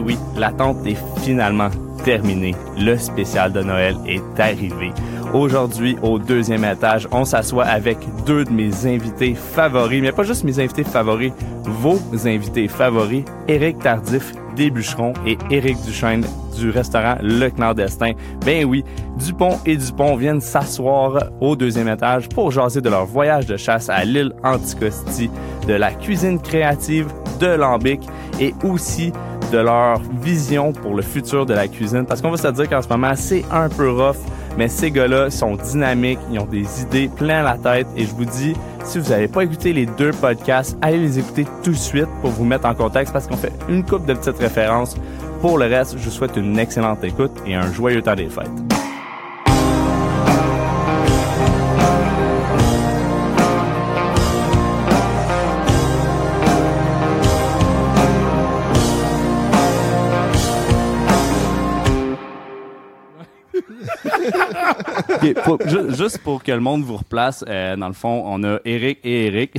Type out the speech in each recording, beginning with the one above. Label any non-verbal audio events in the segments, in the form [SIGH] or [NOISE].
Ben oui, l'attente est finalement terminée. Le spécial de Noël est arrivé. Aujourd'hui, au deuxième étage, on s'assoit avec deux de mes invités favoris, mais pas juste mes invités favoris, vos invités favoris, Éric Tardif des Bûcherons et Éric Duchesne du restaurant Le Clandestin. Ben oui, Dupont et Dupont viennent s'asseoir au deuxième étage pour jaser de leur voyage de chasse à l'île Anticosti, de la cuisine créative de Lambic et aussi de leur vision pour le futur de la cuisine. Parce qu'on va se dire qu'en ce moment, c'est un peu rough, mais ces gars-là sont dynamiques, ils ont des idées plein la tête et je vous dis, si vous n'avez pas écouté les deux podcasts, allez les écouter tout de suite pour vous mettre en contexte parce qu'on fait une coupe de petites références. Pour le reste, je vous souhaite une excellente écoute et un joyeux temps des fêtes. Ok, pour- ju- juste pour que le monde vous replace, euh, dans le fond, on a Eric et Eric.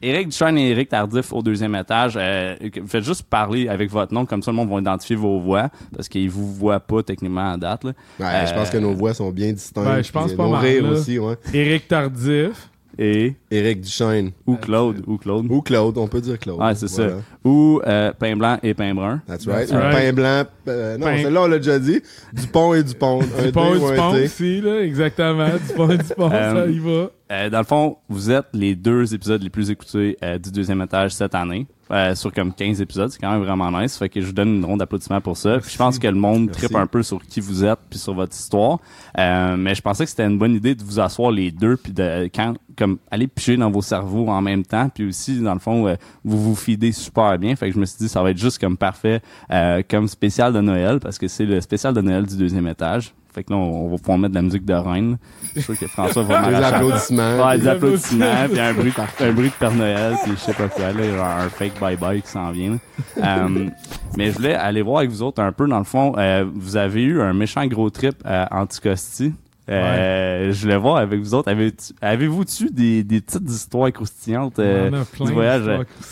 Eric [LAUGHS] Duchesne et Eric Tardif au deuxième étage. Euh, faites juste parler avec votre nom, comme ça le monde va identifier vos voix, parce qu'ils vous voient pas techniquement à date. Là. Ouais, je pense que nos voix sont bien distinctes. Ouais, je pense pas nos mal, rires là. aussi, ouais. Éric Tardif. Et Éric Duchesne. ou Claude, ou Claude. Ou Claude, on peut dire Claude. Ouais, c'est Voilà. ça. Ou euh, pain blanc et pain brun. That's right. That's right. Pain blanc. euh, non, Pain- celle-là, on l'a déjà dit. Dupont et Dupont. Dupont et Dupont aussi, là, exactement. Dupont et Dupont, ça Euh, y va. Euh, dans le fond, vous êtes les deux épisodes les plus écoutés euh, du deuxième étage cette année. Euh, sur comme 15 épisodes, c'est quand même vraiment nice. Fait que je vous donne une ronde d'applaudissements pour ça. Puis je pense que le monde tripe un peu sur qui vous êtes puis sur votre histoire. Euh, mais je pensais que c'était une bonne idée de vous asseoir les deux puis de quand comme aller piger dans vos cerveaux en même temps. Puis aussi dans le fond, euh, vous vous fidez super bien. Fait que je me suis dit ça va être juste comme parfait euh, comme spécial de Noël parce que c'est le spécial de Noël du deuxième étage. Fait que là, on, on va pouvoir mettre de la musique de reine. Je suis sûr que François va [LAUGHS] Des applaudissements. Ouais, des applaudissements, puis un bruit, un bruit de Père Noël, puis je sais pas quoi, là, genre un fake bye-bye qui s'en vient. là. Euh, mais je voulais aller voir avec vous autres un peu, dans le fond, euh, vous avez eu un méchant gros trip à Anticosti. Euh, Je voulais voir avec vous autres, avez-tu- avez-vous-tu des, des petites histoires croustillantes euh, du voyage?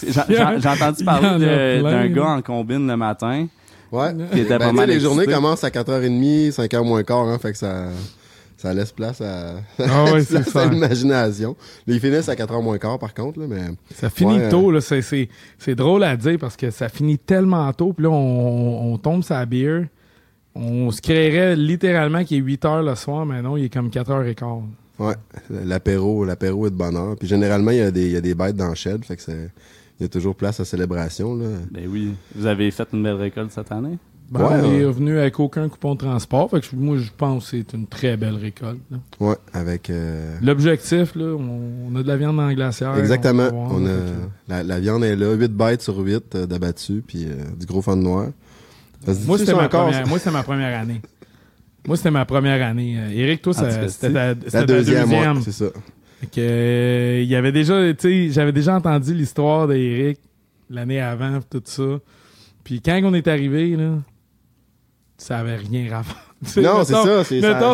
J'ai entendu y parler d'un gars en combine le matin. Ouais. Qui était Ben, pas mal les journées commencent à 4h30, 5h moins quart, hein, fait que ça, ça laisse place à, Ah ouais, [LAUGHS] à l'imagination. Là, Ils finissent à 4h moins quart, par contre, là, mais. Ça finit Ouais. tôt, là. C'est, c'est, c'est drôle à dire parce que ça finit tellement tôt. Puis là, on, on tombe sa bière. On se créerait littéralement qu'il est 8 heures le soir, mais non, il est comme 4 heures et quart. Ouais, l'apéro, l'apéro est de bonne heure. Puis généralement, il y a des, il y a des bêtes dans le shed, fait que c'est, il y a toujours place à célébration, là. Ben oui. Vous avez fait une belle récolte cette année? Ben, Ouais, on est revenu avec aucun coupon de transport. Fait que moi, je pense que c'est une très belle récolte. Ouais, avec. euh, L'objectif, là, on, on a de la viande dans la glacière. Exactement. on a, la, la viande est là, 8 bêtes sur 8 euh, d'abattu, puis euh, du gros fond de noir. Moi, c'était ma, encore, première- moi, c'était ma première année. Moi, c'était ma première année. Euh, Eric, toi, ça- Anticosti. c'était ta, deuxième, deuxième. c'est ça. Que, euh, il y avait déjà, tu sais, j'avais déjà entendu l'histoire d'Eric l'année avant, tout ça. Puis quand on est arrivé, là, ça avait rien à [LAUGHS] Non, c'est ça.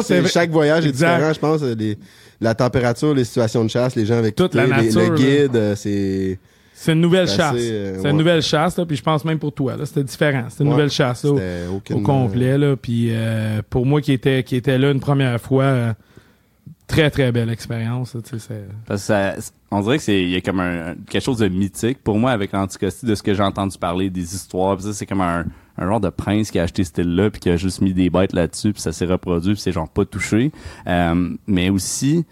c'est- chaque voyage est différent, je pense. euh, les- la température, les situations de chasse, les gens avec Toute qui la les- nature, le guide, euh, c'est. C'est une nouvelle chasse. euh, c'est ouais. une nouvelle chasse, là, puis je pense même pour toi, là, c'était différent. C'était une Ouais. nouvelle chasse, là, au, au complet, là. Puis euh, pour moi qui était, qui était là une première fois, très très belle expérience, Parce que ça, on dirait que c'est il y a comme un, quelque chose de mythique pour moi avec l'Anticosti de ce que j'ai entendu parler des histoires. Ça, c'est comme un, un genre de prince qui a acheté ce style-là puis qui a juste mis des bêtes là-dessus puis ça s'est reproduit puis c'est genre pas touché. Euh, mais aussi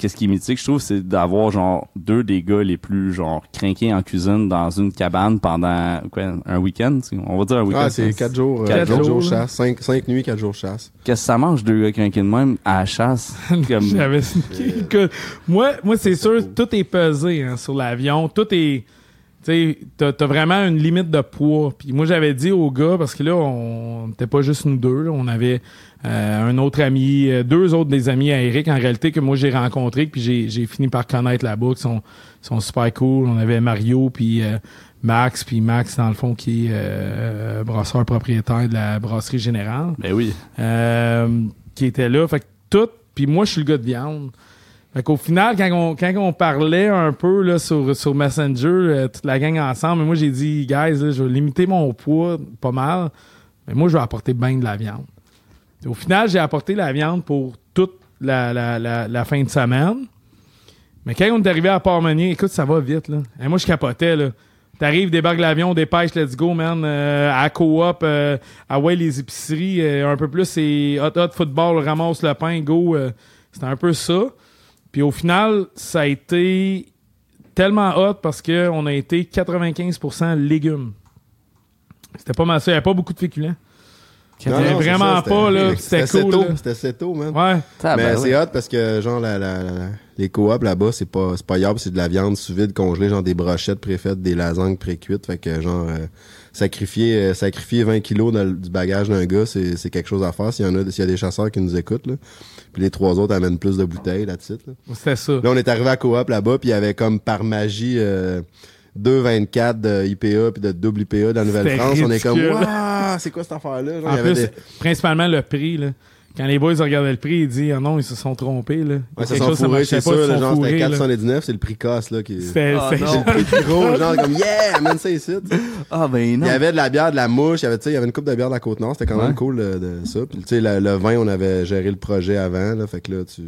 qu'est-ce qui est mythique, je trouve, c'est d'avoir genre deux des gars les plus genre crinqués en cuisine dans une cabane pendant quoi un week-end. tu sais, On va dire un week-end. Ah, c'est 4 jours, Quatre 4 jours, chasse. 5, nuits, 4 jours chasse. Qu'est-ce que ça mange deux gars crinqués de même à la chasse? [LAUGHS] Comme J'avais [LAUGHS] moi, moi c'est sûr, tout est pesé hein, sur l'avion. Tout est. Tu sais, t'as t'as vraiment une limite de poids. Puis moi, j'avais dit aux gars, parce que là, on n'était pas juste nous deux, là, on avait euh, un autre ami, euh, deux autres des amis à Eric, en réalité, que moi j'ai rencontrés, puis j'ai j'ai fini par connaître là-bas, qui sont, sont super cool. On avait Mario, puis euh, Max, puis Max, dans le fond, qui est euh, brasseur propriétaire de la brasserie générale Ben oui. euh, qui était là. Fait que tout, puis moi, je suis le gars de viande. Fait qu'au final, quand on, quand on parlait un peu là, sur, sur Messenger, euh, toute la gang ensemble, moi j'ai dit, guys, je vais limiter mon poids pas mal, mais moi je vais apporter bien de la viande. Au final, j'ai apporté la viande pour toute la, la, la, fin de semaine. Mais quand on est arrivé à Port-Meunier, écoute, ça va vite, là. Et moi, je capotais, là. T'arrives, débarques l'avion, dépêche, let's go, man. Euh, à co-op, euh, à ouais, les épiceries, euh, un peu plus, c'est hot, hot, football, ramasse le pain, go. C'était un peu ça. Puis au final, ça a été tellement hot parce qu'on a été 95% légumes. C'était pas mal ça. Il n'y avait pas beaucoup de féculents. Non, C'était non, vraiment ça, pas, là. C'était cool, c'était assez tôt, man. Ouais. Ah, mais ben c'est oui. hot parce que genre la, la- la- les coops là-bas, c'est pas c'est pas yable, c'est de la viande sous vide congelée, genre des brochettes préfaites, des lasagnes pré-cuites, fait que genre euh, sacrifier euh, sacrifier 20 kilos dans du bagage d'un gars, c'est c'est quelque chose à faire s'il y en a s'il y a des chasseurs qui nous écoutent là. Puis les trois autres amènent plus de bouteilles là-dessus. Là. C'était ça. Là, on est arrivé à coop là-bas, puis il y avait comme par magie euh, 2,24 de IPA puis de double IPA de la Nouvelle-France. On est comme, waouh, c'est quoi cette affaire-là? Genre, il En y avait plus, des- principalement le prix, là. Quand les boys regardaient le prix, ils disent, ah non, ils se sont trompés, là. Ouais, ça chose, ça fourrés, marchait c'est pas, sûr, genre, c'était fourrés, là. 419, c'est le prix casse, là, qui C'était, Ah, le plus gros, [LAUGHS] genre, comme, yeah, amène ça ici, sais. Ah, ben Il non. y avait de la bière, de la mouche, il y avait, tu sais, il y avait une coupe de bière de la Côte-Nord, c'était quand même Ouais. cool, euh, de, ça. Puis, tu sais, le, le vin, on avait géré le projet avant, là, fait que là, tu,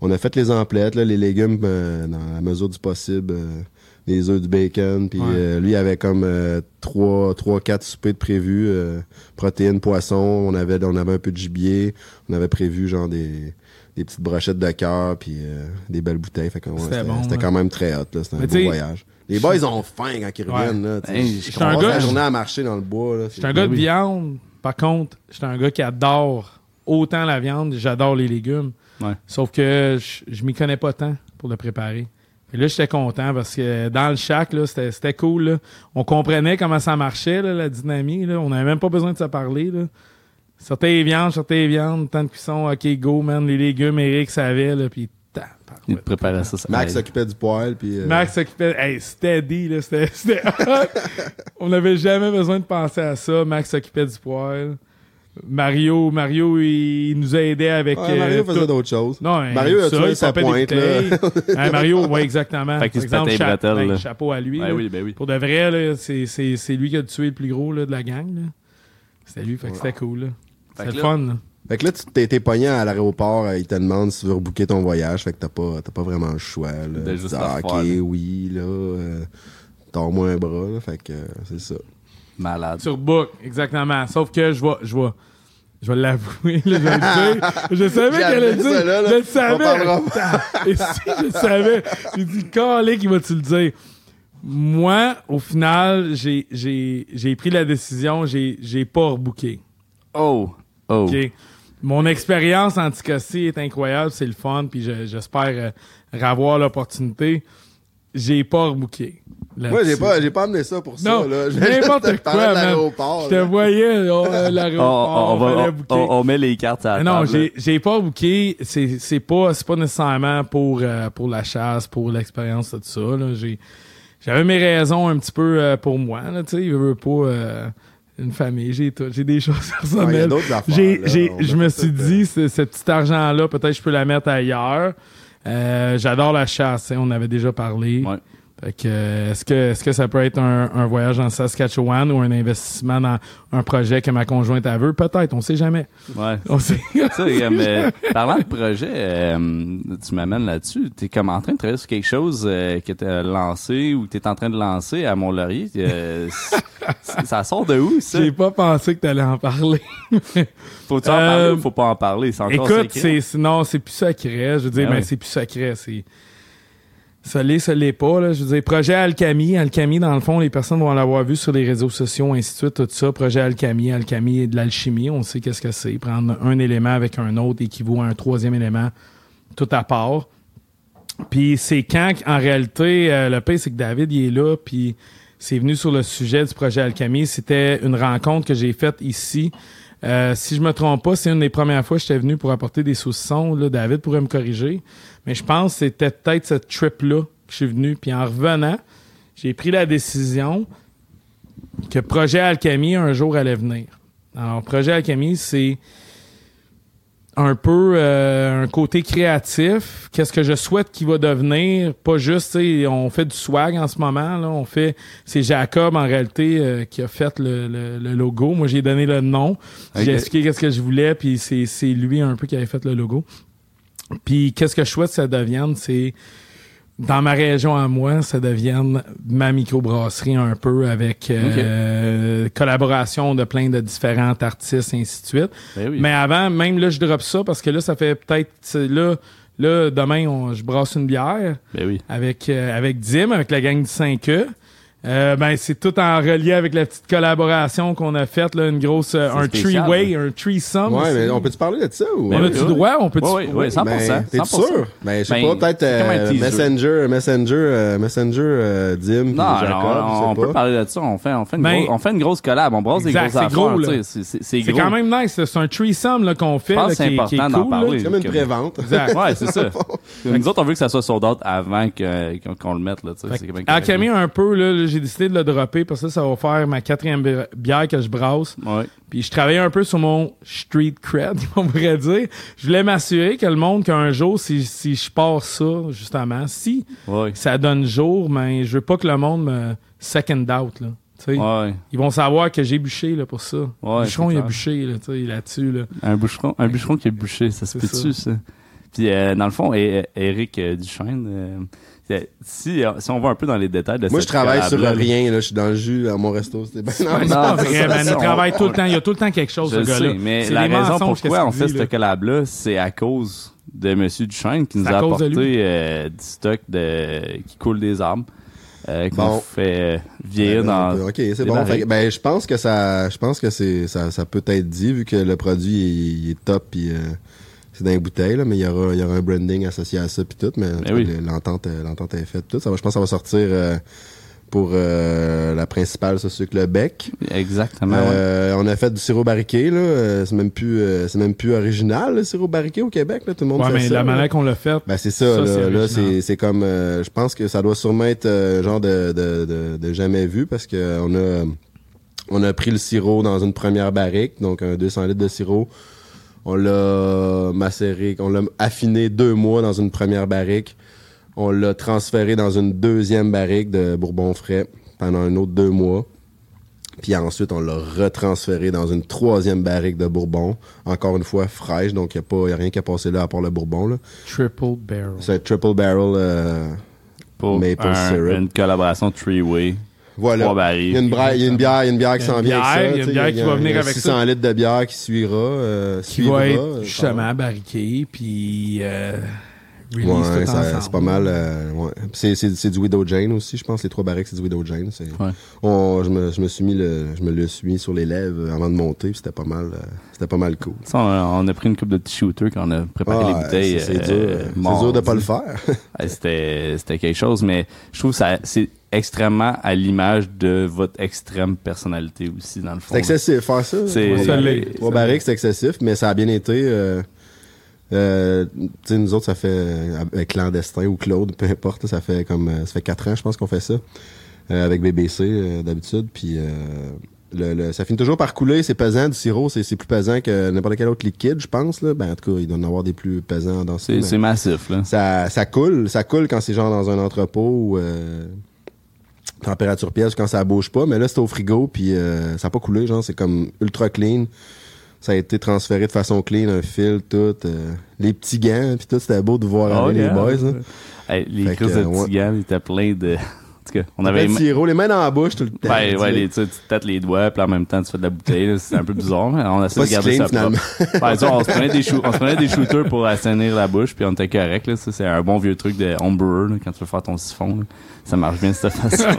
on a fait les emplettes, là, les légumes, euh, dans la mesure du possible, euh, les œufs, du bacon, puis Ouais. euh, lui, il avait comme euh, trois, trois, quatre soupers de prévus, euh, protéines, poissons, on avait, on avait un peu de gibier, on avait prévu, genre, des, des petites brochettes de cœur, puis euh, des belles bouteilles, fait que, ouais, C'était c'était bon, c'était là. quand même très hot, là, c'était un beau voyage. Les boys, ils ont faim quand ils reviennent, là. Hey, je J'étais un gars- la journée à marcher dans le bois. Là, J'étais un gars de viande. Par contre, j'étais un gars qui adore autant la viande, j'adore les légumes. Ouais. Sauf que je, je m'y connais pas tant pour le préparer. Et là, j'étais content parce que dans le shack, là, c'était, c'était cool. là. On comprenait comment ça marchait, là, la dynamique. Là. On n'avait même pas besoin de se parler. Là. Sortez les viandes, sortez les viandes, temps de cuisson, ok, go, man. Les légumes, Eric savait, là, puis. Il te préparait ça. ça Max s'occupait du poêle. Puis, euh, Max s'occupait. Hey, c'était dit, là. C'était, c'était. [LAUGHS] On n'avait jamais besoin de penser à ça. Max s'occupait du poêle. Mario, Mario, il nous a aidé avec. ouais, Mario euh, faisait tout. d'autres choses. Non, [LAUGHS] hein, Mario a ça, tué il sa pointe. Là. Hein, Mario, oui, exactement. Fait qu'il Par les cha- bretelles, ben, chapeau à lui. Ben oui, ben oui. Pour de vrai, là, c'est, c'est, c'est lui qui a tué le plus gros là, de la gang. C'était lui, fait que c'était cool. C'était le fun. Là. Fait que là, tu t'es pogné à l'aéroport, euh, ils te demandent si tu veux rebooker ton voyage. Fait que t'as pas, t'as pas vraiment le choix. Là. Juste ah, ok, oui, là. Euh, Tords-moi un bras. Là, fait que euh, c'est ça. Malade. Sur Book, exactement. Sauf que je vais, je vais, je vais l'avouer, je le dire. Je savais qu'elle allait dire. là, là. Je le savais. parlera Et si je le savais, j'ai dit, calé qui va-tu le dire? Moi, au final, j'ai, pris la décision, j'ai, pas rebooké. Oh. Oh. Mon expérience en Anticosti est incroyable, c'est le fun, puis je- j'espère euh, revoir l'opportunité. J'ai pas rebooké. Moi, j'ai pas, j'ai pas amené ça pour ça. Non, là. [LAUGHS] N'importe quoi, man. l'aéroport. Je te voyais, l'aéroport, on met les cartes à la non, j'ai j'ai pas booké. C'est c'est pas c'est pas nécessairement pour euh, pour la chasse, pour l'expérience tout ça. là. J'ai j'avais mes raisons un petit peu euh, pour moi. Là, tu sais, je veux pas euh, une famille. J'ai tout. J'ai des [LAUGHS] choses Il personnelles. J'ai je me suis dit ce, ce petit argent là, peut-être je peux la mettre ailleurs. Euh, J'adore la chasse. hein, on avait déjà parlé. Ouais. Fait que, est-ce que, est-ce que ça peut être un, un voyage en Saskatchewan ou un investissement dans un projet que ma conjointe a veut? Peut-être, on sait jamais. Ouais. [LAUGHS] On sait. [LAUGHS] Comme, euh, parlant de projet, euh, tu m'amènes là-dessus. Tu es comme en train de travailler sur quelque chose euh, que tu as lancé ou que tu es en train de lancer à Mont-Laurier. Euh, [LAUGHS] ça sort de où, ça? J'ai pas pensé que t'allais en parler. Faut-tu en Euh, parler ou faut pas en parler? C'est encore Écoute, c'est, non, c'est plus secret. Je veux dire, Ah ben, oui. c'est plus secret. C'est, ça l'est, ça l'est pas, là. Je veux dire, projet Alchemy. Alchemy, dans le fond, les personnes vont l'avoir vu sur les réseaux sociaux, ainsi de suite, tout ça. Projet Alchemy. Alchemy est de l'alchimie. On sait qu'est-ce que c'est. Prendre un élément avec un autre équivaut à un troisième élément, tout à part. Puis c'est quand, en réalité, euh, le pire, c'est que David, il est là, puis c'est venu sur le sujet du projet Alchemy. C'était une rencontre que j'ai faite ici. Euh, si je me trompe pas, c'est une des premières fois que j'étais venu pour apporter des saucissons. Là, David pourrait me corriger. Mais je pense que c'était peut-être cette trip-là que je suis venu. Puis en revenant, j'ai pris la décision que Projet Alchemy, un jour, allait venir. Alors, Projet Alchemy, c'est un peu euh, un côté créatif. Qu'est-ce que je souhaite qu'il va devenir? Pas juste, tu sais, on fait du swag en ce moment. Là, on fait. C'est Jacob en réalité euh, qui a fait le, le- le logo. Moi, j'ai donné le nom. J'ai expliqué qu'est-ce que je voulais, puis c'est c'est lui un peu qui avait fait le logo. Puis qu'est-ce que je souhaite que ça devienne, c'est dans ma région à moi, ça devienne ma microbrasserie un peu avec euh, collaboration de plein de différents artistes et ainsi de suite. Ben oui. Mais avant, même là, je drop ça parce que là, ça fait peut-être là, là demain, on- je brasse une bière Ben oui. avec euh, avec Dim, avec la gang du 5E. Euh, ben c'est tout en relié avec la petite collaboration qu'on a faite là, une grosse euh, un spécial, three-way, un threesome. Ouais, aussi. mais on peut-tu parler de ça ou? On Ben a-tu oui, droit? On peut Oui, oui, oui, 100%. Ben, T'es 100%. sûr? Ben, je sais Ben, pas, peut-être euh, teaser. Messenger, Messenger, euh, Messenger, euh, Dim, Non, Jacob, non, on, je sais peut pas. parler de ça. On fait, on fait une, Ben, grosse, on fait une grosse collab. On brasse des exact, grosses c'est affaires. tu C'est c'est- c'est quand même nice. C'est un threesome là, qu'on fait Je pense là, que c'est qui, est- important d'en parler. C'est comme une prévente. Exact. Ouais, c'est ça. [LAUGHS] Nous autres, on veut que ça soit sold out avant qu'on le mette. Là, tu sais, c'est bien. Camille, un peu, là, j'ai décidé de le dropper parce que ça, ça va faire ma quatrième bi- bière que je brasse. Ouais. Puis je travaillais un peu sur mon street cred, [LAUGHS] on pourrait dire. Je voulais m'assurer que le monde, qu'un jour, si, si je passe ça, justement, si Ouais. ça donne jour, mais je veux pas que le monde me second out, là. Ouais. Ils vont savoir que j'ai bûché là, pour ça. Ouais, bûcheron, il a bûché là, tu sais, là-dessus. Là. Un bûcheron, un bûcheron qui est bûché, ça se peut-tu, ça? Puis, euh, dans le fond, Eric euh, Duchesne, euh, si, euh, si on va un peu dans les détails de Moi, je travaille sur rien, là. Je suis dans le jus à mon resto. C'était bien C'est normal. pas c'est vrai, man. Il on- travaille tout le temps. Il y a tout le temps quelque chose, Je ce gars-là. mais C'est la raison pourquoi on fait cette collab-là, c'est à cause de Monsieur Duchesne qui nous C'est a apporté euh, du stock de, qui coule des arbres, euh, qu'on Bon. fait euh, vieillir dans... Ok, c'est bon. Fait ben, je pense que ça, je pense que c'est, ça, ça peut être dit vu que le produit est, il est top puis euh, c'est dans les bouteilles là, mais il y aura, il y aura un branding associé à ça puis tout, mais Ben oui. l'entente, euh, l'entente est faite tout. Ça va, je pense, que ça va sortir euh, pour euh, la principale, ça c'est le bec. Exactement, ouais. On a fait du sirop barriqué là. C'est même plus, euh, c'est même plus original le sirop barriqué au Québec là. Tout le monde Ouais, fait mais ça. la manière qu'on l'a fait, Ben c'est ça, Ça, là, c'est comme euh, je pense que ça doit sûrement être euh, genre de, de, de, de jamais vu parce que on a on a pris le sirop dans une première barrique, donc un 200 litres de sirop. On l'a macéré, on l'a affiné deux mois dans une première barrique. On l'a transféré dans une deuxième barrique de bourbon frais pendant un autre deux mois. Puis ensuite, on l'a retransféré dans une troisième barrique de bourbon, encore une fois fraîche, donc il n'y a, pas- y a rien qui a passé là à part le bourbon. Là. triple barrel. C'est triple barrel. euh, pour maple un- syrup. une collaboration three-way. Voilà. Barils. Il y a une, bra- il y a une bière, il y a une bière qui s'en vient avec bière, ça. il y a une bière qui va venir avec 600 ça. litres de bière qui suivra. euh, qui suivra, va être euh, justement barriqué, puis euh, Ouais, c'est pas mal. euh, ouais. C'est, du Widow Jane aussi, je pense. Les trois barriques, c'est du Widow Jane. C'est, Ouais. on, je, me, je me suis mis le, je me le suis mis sur les lèvres avant de monter, c'était pas mal, c'était pas mal cool. Ça, on, on a pris une coupe de petits shooters quand on a préparé Ah, les bouteilles. c'est, dur, dur de pas le faire. [LAUGHS] C'était, quelque chose, mais je trouve que ça, c'est extrêmement à l'image de votre extrême personnalité aussi, dans le fond. c'est excessif, faire ça? C'est- Trois Ça Ça barriques, c'est excessif, mais ça a bien été. Euh, euh, tu sais, nous autres, ça fait euh, avec clandestin ou Claude, peu importe, ça fait comme euh, ça fait quatre ans, je pense qu'on fait ça euh, avec BBC euh, d'habitude, puis euh, le, le- ça finit toujours par couler. C'est pesant du sirop, c'est c'est plus pesant que n'importe quel autre liquide, je pense là. Ben en tout cas, il doit y en avoir des plus pesants dans ça. C'est, c'est massif, là. ça, ça coule, ça coule quand c'est genre dans un entrepôt ou euh, température pièce quand ça bouge pas. Mais là, c'est au frigo, puis euh, ça a pas coulé, genre c'est comme ultra clean. Ça a été transféré de façon clean, un fil, tout, euh, les petits gants, puis tout, c'était beau de voir Oh, aller yeah. les boys. Là. Hey, les crises de ouais. petits gants, ils étaient pleins de... On avait... Plein de [LAUGHS] sirop, les mains dans la bouche tout le temps. Tu ouais, les, tu, tu les doigts, puis en même temps, tu fais de la bouteille. C'est un peu bizarre, mais on essaie de garder clean, ça propre. [LAUGHS] Sais, on, se prenait des chou- on se prenait des shooters pour assainir la bouche, puis on était correct. Là. Ça, c'est un bon vieux truc de homebrewer, là, quand tu veux faire ton siphon. là. Ça marche bien de cette façon. [LAUGHS]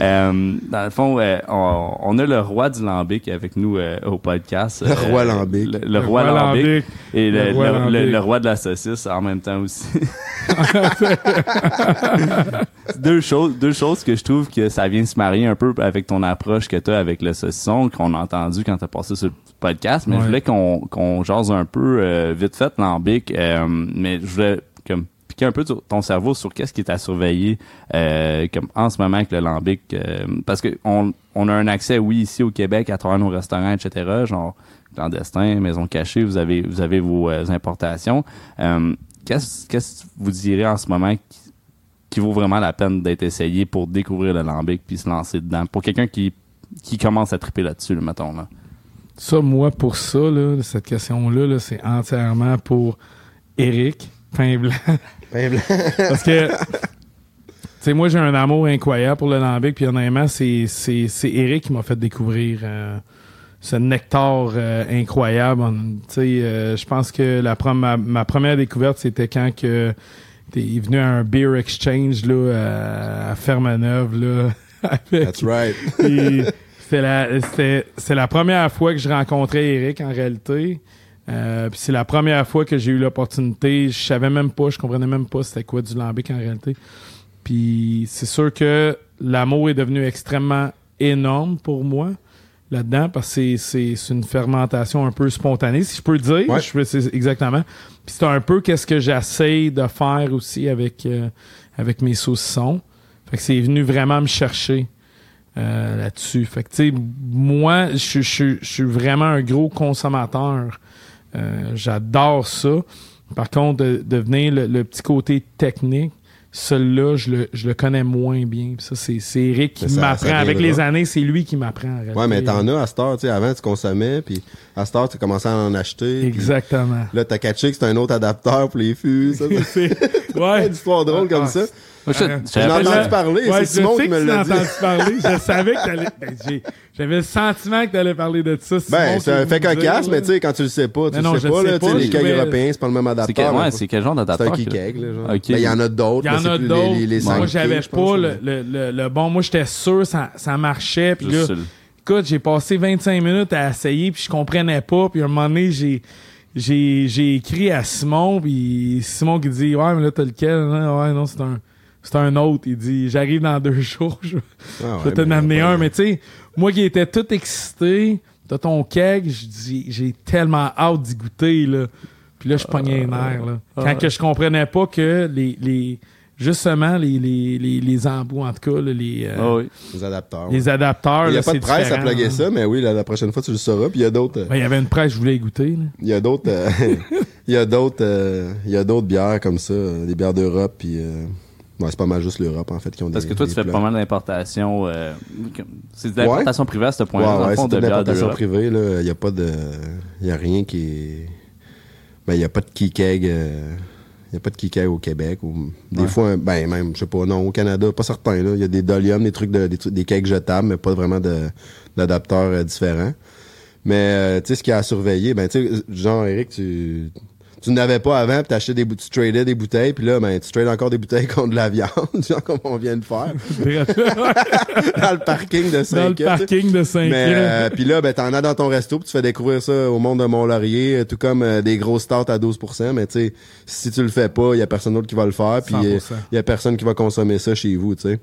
euh, dans le fond, euh, on, on a le roi du lambic avec nous euh, au podcast. Le Euh, roi lambic. Le, le roi lambic. Et le, Le roi le- le- lambic. le roi de la saucisse en même temps aussi. [LAUGHS] deux choses, deux choses que je trouve que ça vient se marier un peu avec ton approche que tu as avec le saucisson qu'on a entendu quand tu as passé sur le podcast. Mais Ouais. je voulais qu'on qu'on jase un peu euh, vite fait lambic. euh, mais je voulais comme expliquer un peu ton cerveau sur qu'est-ce qui est à surveiller euh, comme en ce moment avec le lambic euh, parce que on, on a un accès oui ici au Québec à travers nos restaurants etc genre clandestin maison cachée vous avez vous avez vos euh, importations. Euh, qu'est-ce que vous direz en ce moment qui, qui vaut vraiment la peine d'être essayé pour découvrir le lambic puis se lancer dedans? Pour quelqu'un qui qui commence à triper là-dessus le mettons là. Ça, moi, pour ça, là, cette question-là, là, c'est entièrement pour Eric, pain blanc. [LAUGHS] Parce que, tu sais, moi, j'ai un amour incroyable pour le lambic, puis honnêtement, c'est, c'est, c'est Eric qui m'a fait découvrir euh, ce nectar euh, incroyable. Tu sais, euh, je pense que la ma, ma première découverte, c'était quand que t'es venu à un beer exchange là, à, à Fermeneuve, là, [LAUGHS] avec, That's right. [LAUGHS] c'était la, c'était, c'est la première fois que je rencontrais Eric en réalité. Euh, c'est la première fois que j'ai eu l'opportunité. Je savais même pas, je comprenais même pas c'était quoi du lambic en réalité. Puis c'est sûr que l'amour est devenu extrêmement énorme pour moi là-dedans parce que c'est, une fermentation un peu spontanée, si je peux le dire. Ouais. Je exactement. Puis c'est un peu qu'est-ce que j'essaye de faire aussi avec, euh, avec mes saucissons. Fait que c'est venu vraiment me chercher euh, là-dessus. Fait que, tu sais, moi, je, je, je suis vraiment un gros consommateur. Euh, J'adore ça. Par contre, de, de venir le, le petit côté technique, celui-là, je le, je le connais moins bien. Ça, c'est c'est Eric qui m'apprend. Avec les années, c'est lui qui m'apprend. en Ouais, mais t'en as à cette heure, tu sais, avant tu consommais, puis à cette heure tu commençais à en acheter. puis Exactement. Là, t'as catché que c'est un autre adapteur pour les fûts, ça. [LAUGHS] C'est C'est- ouais. une histoire drôle comme Ah, ça. Moi, je- Euh, J'en ai pas- entendu parler, Ouais, c'est Simon qui me que tu l'a dit. entendu parler. Je [LAUGHS] savais que t'allais. ben, j'ai- J'avais le sentiment que t'allais parler de ça. Simon, Ben, qui c'est un fait cocasse, mais tu sais, quand tu le sais pas, tu Mais non, le sais pas, sais là, tu sais, pas, les je kegs européens, c'est pas le même c'est adapteur. quel, ouais, là. c'est quel genre C'est un d'adaptateur key que- keg, là, genre. Ok. Ben, il y en a d'autres, Il y mais en c'est a plus d'autres. les, les, les moi, 5 j'avais je pense, pas le, le, le, le bon. Moi, j'étais sûr, ça, ça marchait. Puis là, Juste sur le- écoute, j'ai passé 25 minutes à essayer, puis je comprenais pas. Puis à un moment donné, j'ai j'ai j'ai écrit à Simon, puis Simon qui dit ouais, mais là t'as lequel hein? Ouais, non, c'est un c'est un autre. Il dit j'arrive dans deux [LAUGHS] jours. Je, Ah, je vais ouais, te ben, amener un. Mais tu sais, moi qui étais tout excité, t'as ton keg, je dis j'ai tellement hâte d'y goûter là. Puis là, je pognais les nerfs là. Quand que je comprenais pas que les les justement les les les, les embouts en tout cas là, les euh, Ah oui. Les adapteurs. les adapteurs. Il n'y là, a pas de presse à plugger ça, mais oui, la, la prochaine fois, tu le sauras. Puis il y a d'autres. euh, Ben, il y avait une presse, je voulais y goûter. là. Il y a d'autres. euh, [LAUGHS] Il y a d'autres. euh, Il y a d'autres bières comme ça, euh, des bières d'Europe. Puis. Ouais, c'est pas mal juste l'Europe, en fait, qui ont Parce des. que toi, tu fais pas mal d'importation. euh, c'est de l'importation privée à ce point-là, Ouais, c'est de l'importation privée. Il n'y a pas de. Il a rien qui est. Ben, il n'y a pas de key keg. euh, Il n'y a pas de au Québec. Ou... Des Ouais. fois, ben, même, je sais pas, non, au Canada, pas certain. Il y a des doliums, des trucs de, des, trucs- des kegs jetables, mais pas vraiment d'adapteurs euh, différents. Mais, euh, tu sais, ce qu'il y a à surveiller, ben, tu sais, genre, Eric, tu. Tu n'avais pas avant, puis t'achetais des tu tradais des bouteilles, puis là, ben, tu trades encore des bouteilles [LAUGHS] contre de la viande, genre comme on vient de faire, [LAUGHS] dans le parking de dans saint le parking de 5 mais euh, puis là, ben t'en as dans ton resto, puis tu fais découvrir ça au monde de Mont-Laurier, euh, tout comme euh, des grosses stouts à 12%. Mais tu sais, si tu le fais pas, il y a personne d'autre qui va le faire, puis il 100%. y a personne qui va consommer ça chez vous, tu sais.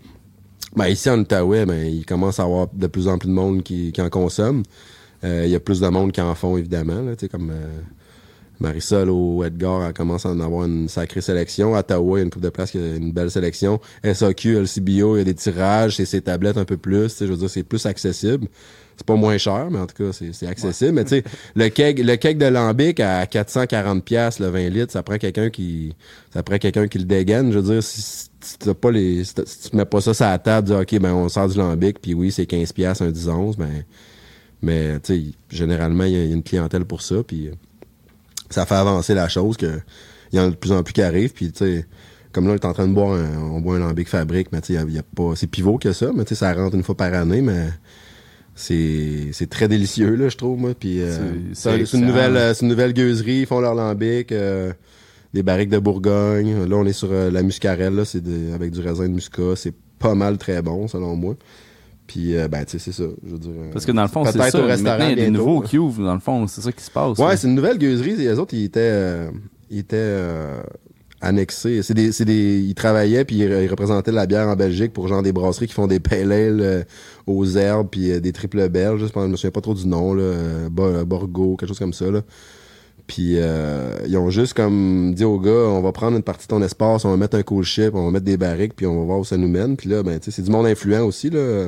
Ben ici en Outaouais, ben il commence à avoir de plus en plus de monde qui, qui en consomme. Euh, Il y a plus de monde qui en font évidemment, là, tu sais comme euh, Marisol ou Edgar elle commence à en avoir une sacrée sélection. Ottawa, il y a une coupe de place qui a une belle sélection. SAQ, LCBO, il y a des tirages, c'est ses tablettes un peu plus. Je veux dire, c'est plus accessible. C'est pas moins cher, mais en tout cas, c'est accessible. Mais tu sais, le keg, le keg de lambic à 440 pièces le 20 litres, ça prend quelqu'un qui, ça prend quelqu'un qui le dégaine. Je veux dire, si, si t'as pas les, si, tu mets pas ça sur la table, dis, ok, ben, on sort du lambic, puis oui, c'est 15 pièces un 10 11 ben, mais tu sais, généralement, il y, y a une clientèle pour ça, puis euh, ça fait avancer la chose que il y en a de plus en plus qui arrivent, puis tu sais, comme là, on est en train de boire un, on boit un lambic fabrique, mais tu sais, y a- il y a pas, c'est pivot que ça, mais tu sais, ça rentre une fois par année, mais c'est très délicieux là je trouve moi puis euh, C'est- une nouvelle euh, une nouvelle gueuserie ils font leur lambic euh, des barriques de Bourgogne là on est sur la muscarelle là c'est avec du raisin de muscat c'est pas mal très bon selon moi puis euh, ben tu sais c'est ça je veux dire Parce que dans le fond, c'est ça. au restaurant Maintenant, il y a des bientôt, nouveaux là. qui ouvrent, dans le fond. C'est ça qui se passe. Ouais, c'est une nouvelle gueuserie. Les autres, ils étaient, euh, ils étaient euh, annexés. C'est des, c'est des, ils travaillaient puis ils, ils représentaient la bière en Belgique pour genre des brasseries qui font des pale ale aux herbes puis des triples belges. Je pense- je me souviens pas trop du nom là, Bo- Borgo, quelque chose comme ça là. Puis euh, ils ont juste comme dit au gars, on va prendre une partie de ton espace, on va mettre un cool ship, on va mettre des barriques, puis on va voir où ça nous mène. Puis là, ben, tu sais, c'est du monde influent aussi, là.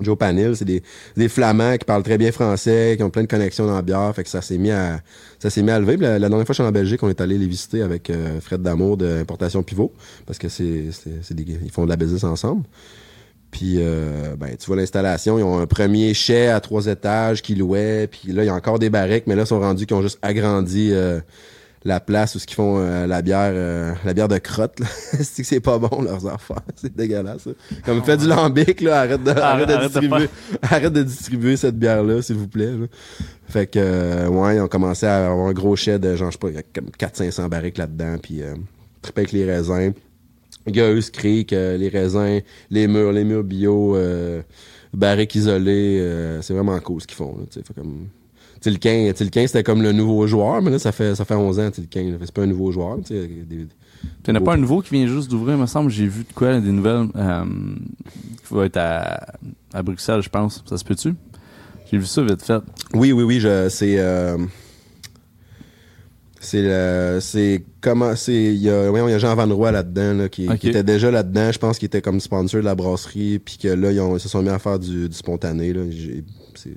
Joe Panil, c'est des, des Flamands qui parlent très bien français, qui ont plein de connexions dans la bière, fait que ça s'est mis à ça s'est mis à lever. La, dernière fois que je suis en Belgique, on est allé les visiter avec euh, Fred Damour de Importation Pivot, parce que c'est ils font de la business ensemble. Puis euh, ben tu vois l'installation, ils ont un premier chai à trois étages qui louait, puis là il y a encore des barriques, mais là ils sont rendus qu'ils ont juste agrandi euh, la place où ce qu'ils font euh, la bière euh, la bière de crotte là. [LAUGHS] c'est que c'est pas bon leurs affaires, [LAUGHS] c'est dégueulasse. ça. Comme fait du lambic là, arrête de arrête, de arrête de distribuer [LAUGHS] arrête de distribuer cette bière là s'il vous plaît. là. Fait que euh, ouais, ils ont commencé à avoir un gros chai de genre je sais pas, comme 4 500 barriques là-dedans puis euh, triper avec les raisins. Gueuse, cric, euh, les raisins, les murs, les murs bio, barriques isolées, c'est vraiment cool ce qu'ils font. Là, tu sais. fait comme Tilquin, Tilquin c'était comme le nouveau joueur, mais là ça fait ça fait 11 ans Tilquin. C'est pas un nouveau joueur, tu n'as pas un nouveau qui vient juste d'ouvrir, il me semble. J'ai vu de quoi, des nouvelles euh, qui va être à, à Bruxelles, je pense. Ça se peut-tu? J'ai vu ça vite fait. Oui, oui, oui, je, c'est, euh, c'est, le- c'est comment, c'est, il y a, voyons, il y a Jean Van Roy là-dedans, là, qui, était déjà là-dedans. Je pense qu'il était comme sponsor de la brasserie, puis que là, ils, ont- ils se sont mis à faire du, du spontané, là. J'ai- c'est,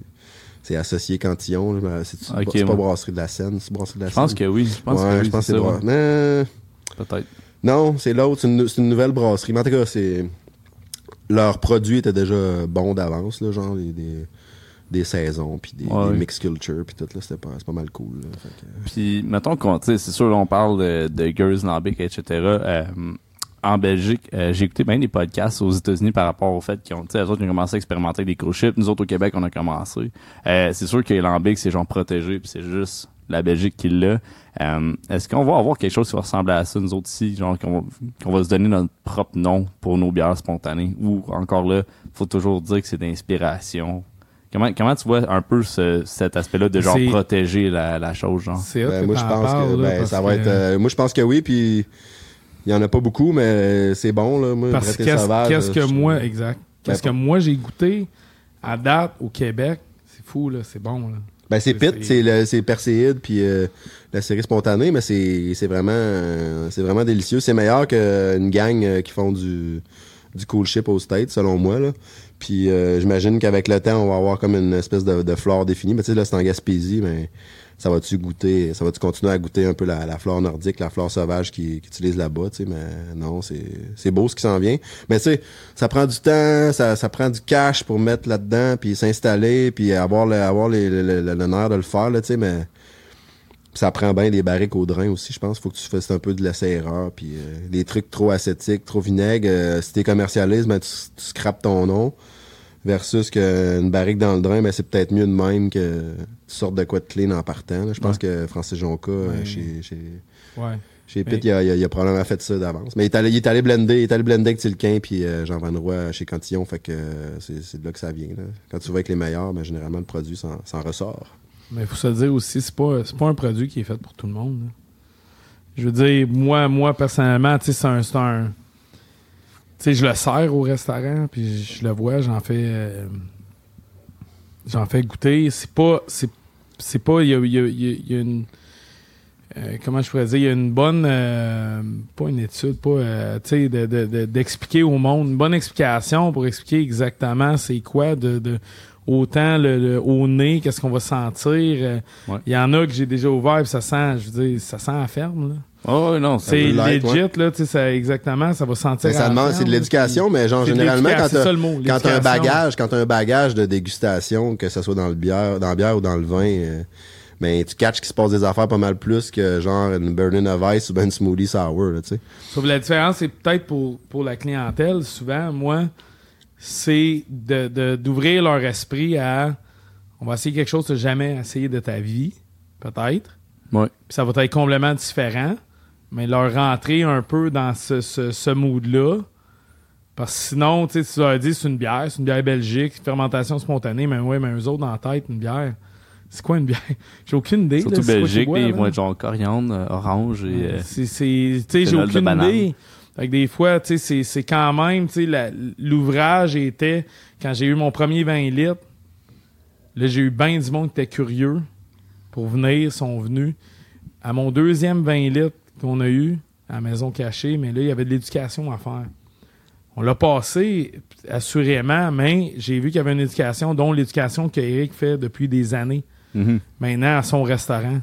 c'est associé Cantillon, C'est, Ok, c'est pas ouais. brasserie de la Seine, c'est brasserie de la Je pense Seine. que oui. Je pense ouais, que oui, je pense que c'est bra- ouais. Mais, Peut-être. non, c'est l'autre, c'est une, c'est une nouvelle brasserie. Mais en tout cas, c'est, leurs produits étaient déjà bons d'avance, genre, des, des, des saisons, puis des, Ouais. des mix culture, puis tout, c'était pas, c'est pas mal cool, là. Fait que- Puis, mettons qu'on, c'est sûr, on parle de, de Girls Lambic, etc. Euh, en Belgique, euh, j'ai écouté bien des podcasts aux États-Unis par rapport au fait qu'ils ont, tu sais, eux autres, ils ont commencé à expérimenter des cruise ships. Nous autres, au Québec, on a commencé. Euh, c'est sûr que Lambic, c'est genre protégé, puis c'est juste la Belgique qui l'a. Euh, est-ce qu'on va avoir quelque chose qui va ressembler à ça, nous autres ici, genre qu'on va, qu'on va se donner notre propre nom pour nos bières spontanées, ou encore là, faut toujours dire que c'est d'inspiration. Comment, comment tu vois un peu ce, cet aspect-là de genre C'est- protéger la, la chose, genre? C'est Ben, moi, je pense que là, ben, ça va que- être. euh, moi, je pense que oui, puis il y en a pas beaucoup, mais c'est bon là. Moi, Parce que Breté qu'est-ce sauvage, qu'est-ce que moi, exact. Qu'est-ce que moi j'ai goûté à date au Québec, c'est fou, là, c'est bon, là. Ben c'est pit, c'est- c'est le- c'est perséide puis euh, la série spontanée, mais c'est c'est vraiment euh, c'est vraiment délicieux. C'est meilleur qu'une gang euh, qui font du du cool ship au States, selon moi là. Puis euh, j'imagine qu'avec le temps, on va avoir comme une espèce de, de flore définie. Mais tu sais là, c'est en Gaspésie, mais ça va-tu goûter, ça va-tu continuer à goûter un peu la, la flore nordique, la flore sauvage qui, qui utilise là-bas, tu sais, mais non, c'est, beau ce qui s'en vient. Mais tu sais, ça prend du temps, ça, ça prend du cash pour mettre là-dedans, puis s'installer, puis avoir le, avoir l'honneur de le faire, là, tu sais, mais ça prend bien des barriques au drain aussi, je pense. Faut que tu fasses un peu de l'essai-erreur, puis euh, des trucs trop acétiques, trop vinaigre. euh, si t'es commercialiste, ben, tu, tu scrapes ton nom. Versus qu'une barrique dans le drain, ben, c'est peut-être mieux de même que tu sortes de quoi de clean en partant. Je pense que Francis Jonca, euh, Ouais. chez, chez, Ouais. chez Pitt, il, a, il probablement fait ça d'avance. Mais il est allé, il est allé blender, il est allé blender avec Tilquin puis euh, Jean Van Roy chez Cantillon. Fait que euh, c'est, de là que ça vient. Là. Quand tu vas avec les meilleurs, ben, généralement, le produit s'en, ressort. Mais il faut se dire aussi, c'est pas, pas un produit qui est fait pour tout le monde. là. Je veux dire, moi, moi personnellement, c'est un. un- sais, je le sers au restaurant, puis je le vois, j'en fais. euh, j'en fais goûter. C'est pas. C'est, c'est pas. Il y a, y a- y y a une. euh, comment je pourrais dire, il y a une bonne, euh, pas une étude, pas, tu sais, de- de- de- d'expliquer au monde, une bonne explication pour expliquer exactement c'est quoi de, de autant le, le- au nez, qu'est-ce qu'on va sentir. euh, Il Ouais. y en a que j'ai déjà ouvert, puis ça sent, je veux dire, ça sent la ferme, là. Oh, non, C'est legit, ouais. là, tu sais, ça- exactement, ça va sentir. À ça demande, ferme, c'est de l'éducation, mais genre, généralement, quand t'as, mot, quand t'as un bagage, quand t'as un bagage de dégustation, que ce soit dans le bière, dans la bière ou dans le vin, euh, ben, tu catches qu'il se passe des affaires pas mal plus que genre une Burning of Ice ou ben une smoothie sour, là, tu sais. Sauf que la différence, c'est peut-être pour, pour la clientèle, souvent, moi, c'est de, de- d'ouvrir leur esprit à on va essayer quelque chose que tu n'as jamais essayé de ta vie, peut-être. Ouais. Puis ça va être complètement différent, mais leur rentrer un peu dans ce, ce, ce mood-là. Parce que sinon, tu sais, tu leur dis c'est une bière, c'est une bière belgique, fermentation spontanée, mais ouais, mais eux autres dans la tête, une bière. C'est quoi une bière? [LAUGHS] J'ai aucune idée. Surtout là, quoi Belgique, là, ils là? vont être genre coriandre, euh, orange et. euh, C'est, tu sais, j'ai de aucune idée. Fait que des fois, tu sais, c'est, quand même, tu sais, la- l'ouvrage était, quand j'ai eu mon premier 20 litres, là, j'ai eu bien du monde qui était curieux. pour venir sont venus. À mon deuxième 20 litres qu'on a eu à la maison cachée, mais là, il y avait de l'éducation à faire. On l'a passé, assurément, mais j'ai vu qu'il y avait une éducation, dont l'éducation qu'Éric fait depuis des années, Mhm. maintenant à son restaurant.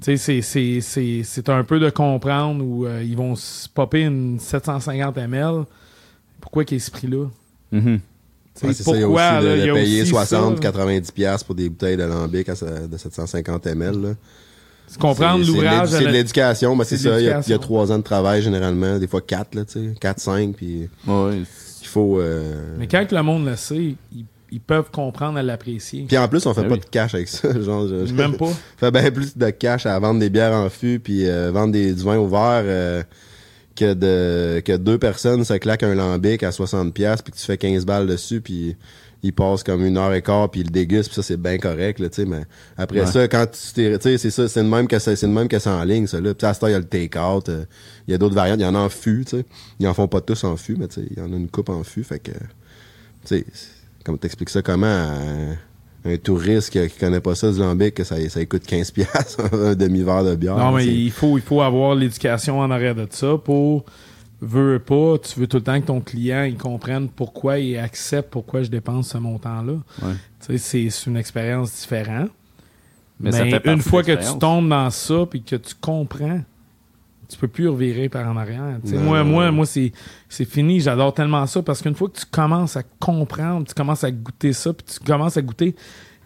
C'est- c'est- c'est c'est un peu de comprendre où euh, ils vont se popper une 750 ml. Pourquoi qu'il y ait ce prix-là? Tu sais, Ouais, c'est ça, il y a aussi de, là, de il y a payer aussi 60, ça. 90 pièces pour des bouteilles d'alambic de 750 ml. Là. C'est comprendre l'ouvrage. C'est de l'éducation, c'est ça. Il y, a, il y a l'éducation. trois ans de travail généralement, des fois quatre, là, tu sais, quatre, cinq, puis Ouais. il faut. euh, Mais quand le monde le sait, ils, ils peuvent comprendre à l'apprécier. Puis en plus, on fait Ben pas oui. de cash avec ça. [LAUGHS] Genre, je- je- Même pas. on [LAUGHS] fait bien plus de cash à vendre des bières en fût puis euh, vendre des, du vin ouvert euh, que de que deux personnes se claquent un lambic à 60 pièces puis que tu fais 15 balles dessus puis il passe comme une heure et quart puis il le déguste puis ça c'est bien correct là tu sais mais après Ouais. ça quand tu t'es tu sais c'est ça c'est le même que c'est le même que c'est en ligne ça là puis à ce temps il y a le take out il y a d'autres variantes il y en a en fût tu sais ils en font pas tous en fût mais tu sais il y en a une coupe en fût fait que tu sais comme t'expliques ça comment à un touriste qui, qui connaît pas ça du lambic que ça, ça coûte 15 pièces [LAUGHS] un demi-verre de bière Non, mais il faut, il faut avoir l'éducation en arrière de ça pour veux pas, tu veux tout le temps que ton client il comprenne pourquoi il accepte pourquoi je dépense ce montant-là. Ouais. Tu sais, c'est- c'est une expérience différente. Mais Mais, ça fait partie une fois que tu tombes dans ça puis que tu comprends, tu peux plus revirer par en arrière. Moi, non, moi, non. moi, c'est c'est fini. J'adore tellement ça parce qu'une fois que tu commences à comprendre, tu commences à goûter ça, puis tu commences à goûter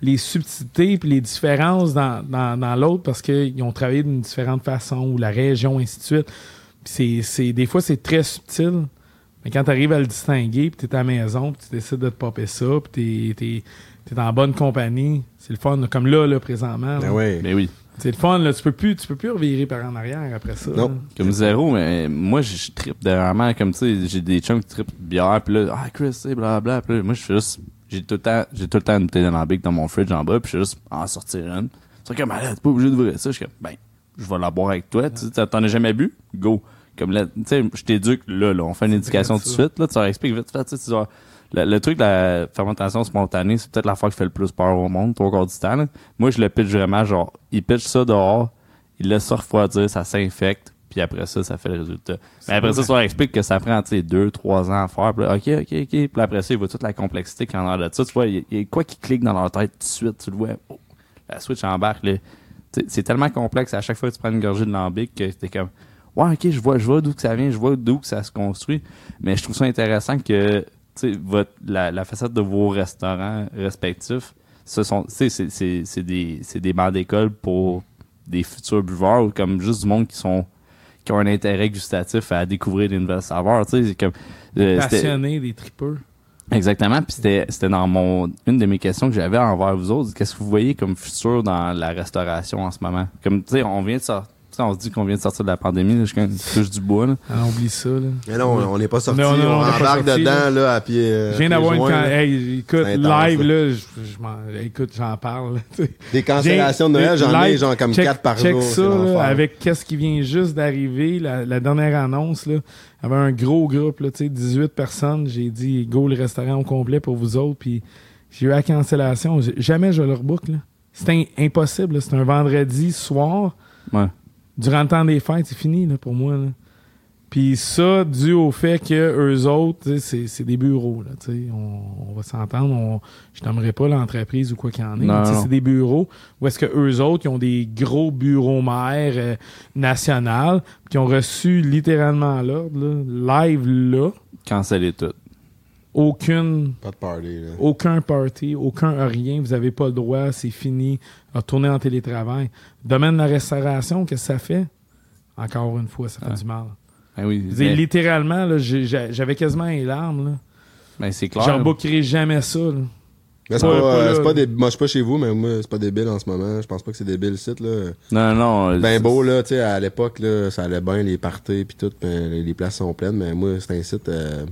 les subtilités puis les différences dans, dans, dans l'autre parce qu'ils ont travaillé d'une différente façon ou la région, ainsi de suite. Puis c'est, c'est, des fois, c'est très subtil. Mais quand tu arrives à le distinguer, puis tu es à la maison, puis tu décides de te popper ça, puis tu es, en bonne compagnie, c'est le fun. Comme là, là présentement. là. Ben ouais. Mais oui. C'est le fun, là. Tu peux plus, tu peux plus revirer par en arrière après ça. Non. là. Comme zéro, mais moi, je je trippe dernièrement, comme tu sais, j'ai des chums qui trippent de bière, puis là, ah, Chris, c'est blablabla. Puis là, moi, je suis juste, j'ai tout le temps, j'ai tout le temps une bouteille d'alambic dans mon fridge en bas, puis je suis juste en sortir une. C'est comme, malade, t'es pas obligé d'ouvrir ça. Je suis comme, ben, je vais la boire avec toi. Tu sais, t'en as jamais bu? Go. Comme là, tu sais, je t'éduque là, là, on fait une éducation tout de suite, là, tu leur expliques vite fait, tu sais, le, le truc de la fermentation spontanée, c'est peut-être l'affaire qui fait le plus peur au monde, trois quarts du temps. là. Moi, je le pitch vraiment, genre, il pitch ça dehors, il laisse ça refroidir, ça s'infecte, puis après ça, ça fait le résultat. Mais après ça, tu leur expliques que ça prend, tu sais, deux, trois ans à faire, puis là, ok, ok, ok, puis après ça, il voit toute la complexité qu'il y en a de ça, tu vois, il y, a- quoi qui clique dans leur tête tout de suite, tu le vois, oh, la switch embarque, là. C'est tellement complexe à chaque fois que tu prends une gorgée de lambic que t'es comme, ouais, ok, je vois, je vois d'où que ça vient, je vois d'où que ça se construit, mais je trouve ça intéressant que, votre, la, la facette de vos restaurants respectifs, ce sont, c'est, c'est, c'est des, c'est des bancs d'école pour des futurs buveurs ou comme juste du monde qui sont, qui ont un intérêt gustatif à découvrir des nouvelles saveurs, c'est comme, euh, Passionné des tripeurs. Exactement. Puis c'était, c'était dans mon une de mes questions que j'avais envers vous autres. Qu'est-ce que vous voyez comme futur dans la restauration en ce moment? Comme tu sais, on vient de sortir. On se dit qu'on vient de sortir de la pandémie, là, je suis touche du bois. Là. Ah, oublie ça, là. Mais non, on n'est pas sorti. On, on embarque sorti, dedans, là, à pied. euh, Je viens d'avoir une. can-. Hey, écoute, intense, live, là. je, écoute, j'en parle. Des cancellations de Noël, j'en ai genre comme check- 4 par check jour. ça, là, avec qu'est-ce qui vient juste d'arriver, la, la dernière annonce, là, il y avait un gros groupe, là, tu sais, 18 personnes. J'ai dit, go, le restaurant au complet pour vous autres. Puis j'ai eu la cancellation. Jamais je leur book. là. C'est in- impossible. là. C'est un vendredi soir. Ouais. Durant le temps des fêtes, c'est fini là, pour moi. Là. Puis ça, dû au fait que eux autres, c'est c'est des bureaux. Là, tu sais. on, on va s'entendre. On, je n'aimerais pas l'entreprise ou quoi qu'il y en ait. C'est des bureaux où est-ce que eux autres, ils ont des gros bureaux maires euh, nationaux qui ont reçu littéralement l'ordre, là, live là, Canceller tout. Aucune Pas de party, là. aucun party, aucun rien, vous n'avez pas le droit, c'est fini, retournez en télétravail. Domaine de la restauration, qu'est-ce que ça fait? Encore une fois, ça fait Ouais. du mal. Ben oui. Mais- littéralement, là, j'avais quasiment les larmes. Là. ben, c'est Je clair. rebookerai jamais ça. là. Mais c'est Pas- pas, pas euh, pas moi je suis pas chez vous, mais moi c'est pas débile en ce moment. Je pense pas que c'est débile le site là. Non, non. Ben c'est- beau là, tu sais, à l'époque là, ça allait bien les parties puis tout, ben, les, les places sont pleines, mais moi c'est un site euh,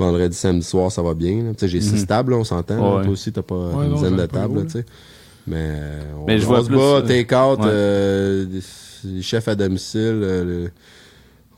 vendredi, samedi soir, ça va bien. là. Tu sais, j'ai six Mhm. tables, là, on s'entend. Ouais. Toi aussi t'as pas Ouais, une dizaine de tables, là, sais. Mais euh, on, Mais je on vois se plus, bat, euh, take-out, ouais. euh, les chefs à domicile, euh, le-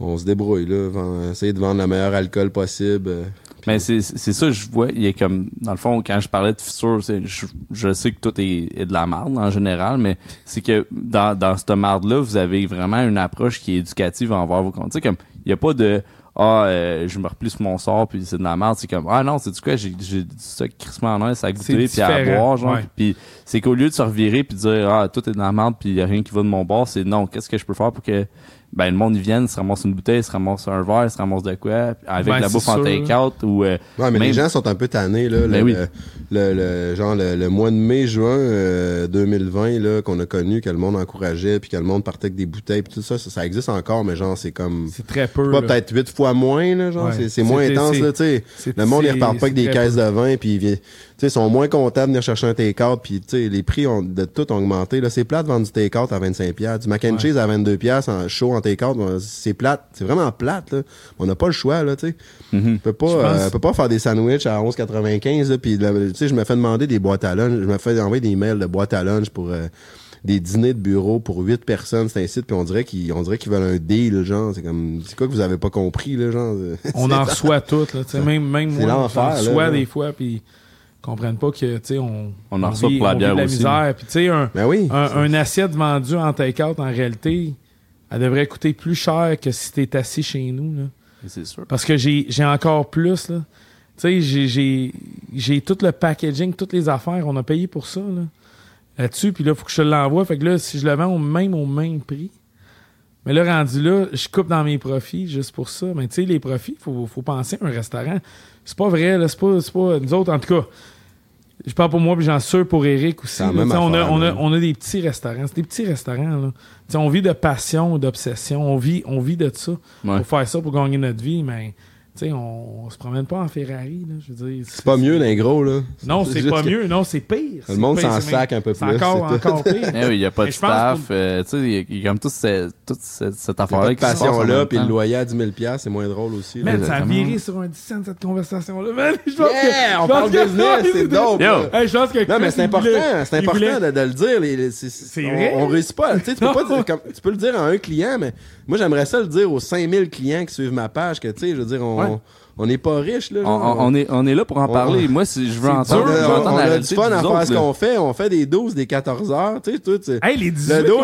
on se débrouille là, essayer de vendre le meilleur alcool possible. euh, Mais c'est c'est ça, je vois, il y a comme, dans le fond, quand je parlais de fissure, je, je sais que tout est, est de la marde en général, mais c'est que dans, dans cette marde-là, vous avez vraiment une approche qui est éducative envers vos comptes. Tu sais, comme, il y a pas de, ah, euh, je me replie sur mon sort, puis c'est de la merde. C'est comme, ah non, c'est du quoi, j'ai j'ai du ça crissement en air, à goûter, puis à boire, genre. ouais. Puis c'est qu'au lieu de se revirer puis de dire, ah, tout est de la merde, puis il y a rien qui va de mon bord, c'est non, qu'est-ce que je peux faire pour que ben le monde y vienne, se ramasse une bouteille, se ramasse un verre, se ramasse de quoi, avec Ben, la bouffe en take-out ou euh, Ouais, mais Même- les gens sont un peu tannés, là. Ben le, oui. le, le- le- genre, le, le mois de mai, juin euh, 2020, là, qu'on a connu, que le monde encourageait, puis que le monde partait avec des bouteilles, puis tout ça, ça, ça existe encore, mais genre, c'est comme... C'est très peu. Peut-être huit fois moins, là, genre, Ouais. c'est- c'est moins C'est- intense, c'est- là, tu sais. Le monde, il repart pas avec des caisses de vin, puis il vient- sais, ils sont moins contents de venir chercher un take-out, puis tu sais, les prix ont, de tout ont augmenté, là. C'est plate de vendre du take-out à 25 piastres. Du mac and cheese à 22 piastres en show en take-out, ben, c'est plate. C'est vraiment plate, là. On n'a pas le choix, là, tu sais. On peut pas, euh, peut pas faire des sandwichs à 11,95, là, puis là, tu sais, je me fais demander des boîtes à lunch, je me fais envoyer des mails de boîtes à lunch pour euh, des dîners de bureau pour 8 personnes, c'est un site, puis on dirait qu'ils on dirait qu'ils veulent un deal, genre, c'est comme, c'est quoi que vous avez pas compris, là, genre? [LAUGHS] On en reçoit toutes, là. tu sais, Même, même moi, là, reçois là. des fois, puis comprennent pas que, tu sais, on, On en reçoit pour la bière de la aussi. misère. Puis, tu sais, un, Ben oui. un, un assiette vendue en take-out, en réalité, elle devrait coûter plus cher que si t'es assis chez nous, là. c'est sûr. Parce que j'ai j'ai encore plus, là. Tu sais, j'ai- j'ai j'ai tout le packaging, toutes les affaires. On a payé pour ça, là. Là-dessus, puis là, faut que je te l'envoie. Fait que là, si je le vends au même, au même prix. Mais là, rendu là, je coupe dans mes profits juste pour ça. Mais tu sais, les profits, faut, faut penser à un restaurant. C'est pas vrai, là. C'est pas, pas. Nous autres, en tout cas, je parle pour moi, puis j'en suis sûr pour Eric aussi. Là. on, a, on, a, on a des petits restaurants. C'est des petits restaurants, là. On vit de passion, d'obsession. On vit, on vit de ça Ouais. pour faire ça, pour gagner notre vie, mais tu sais, on, on se promène pas en Ferrari, là, je veux dire. C'est pas mieux, d'un gros, là. Non, c'est pas que mieux, non, c'est pire. Le monde s'en sac un peu plus. encore, encore pire. Eh oui, il y a pas Mais de staff, pour- euh, tu sais, il y a- il comme toute cette, toute cette, cette Il affaire-là de qui se passe en passion là, même puis le loyer à 10 000 piastres, c'est moins drôle aussi. Man, ça a viré sur un 10 cents, cette conversation-là. Man, je pense Yeah, que, on je parle pense que- business, [LAUGHS] c'est dope. Yo. là. Hey, je pense que Non, mais c'est il important, c'est il important de, le dire. c'est- vrai? On réussit pas. Tu sais, tu peux pas dire, comme, tu peux le dire à un client, mais moi, j'aimerais ça le dire aux 5000 clients qui suivent ma page, que, tu sais, je veux dire, on. On n'est pas riche, là. On, genre. on- on est, on est là pour en On- parler. Moi, si je veux entendre, on dur, je veux a, entendre on la a du fun à faire ce qu'on fait. On fait des 12, des 14 heures. Tu sais, tout, Hey, les 18 Le dos, ont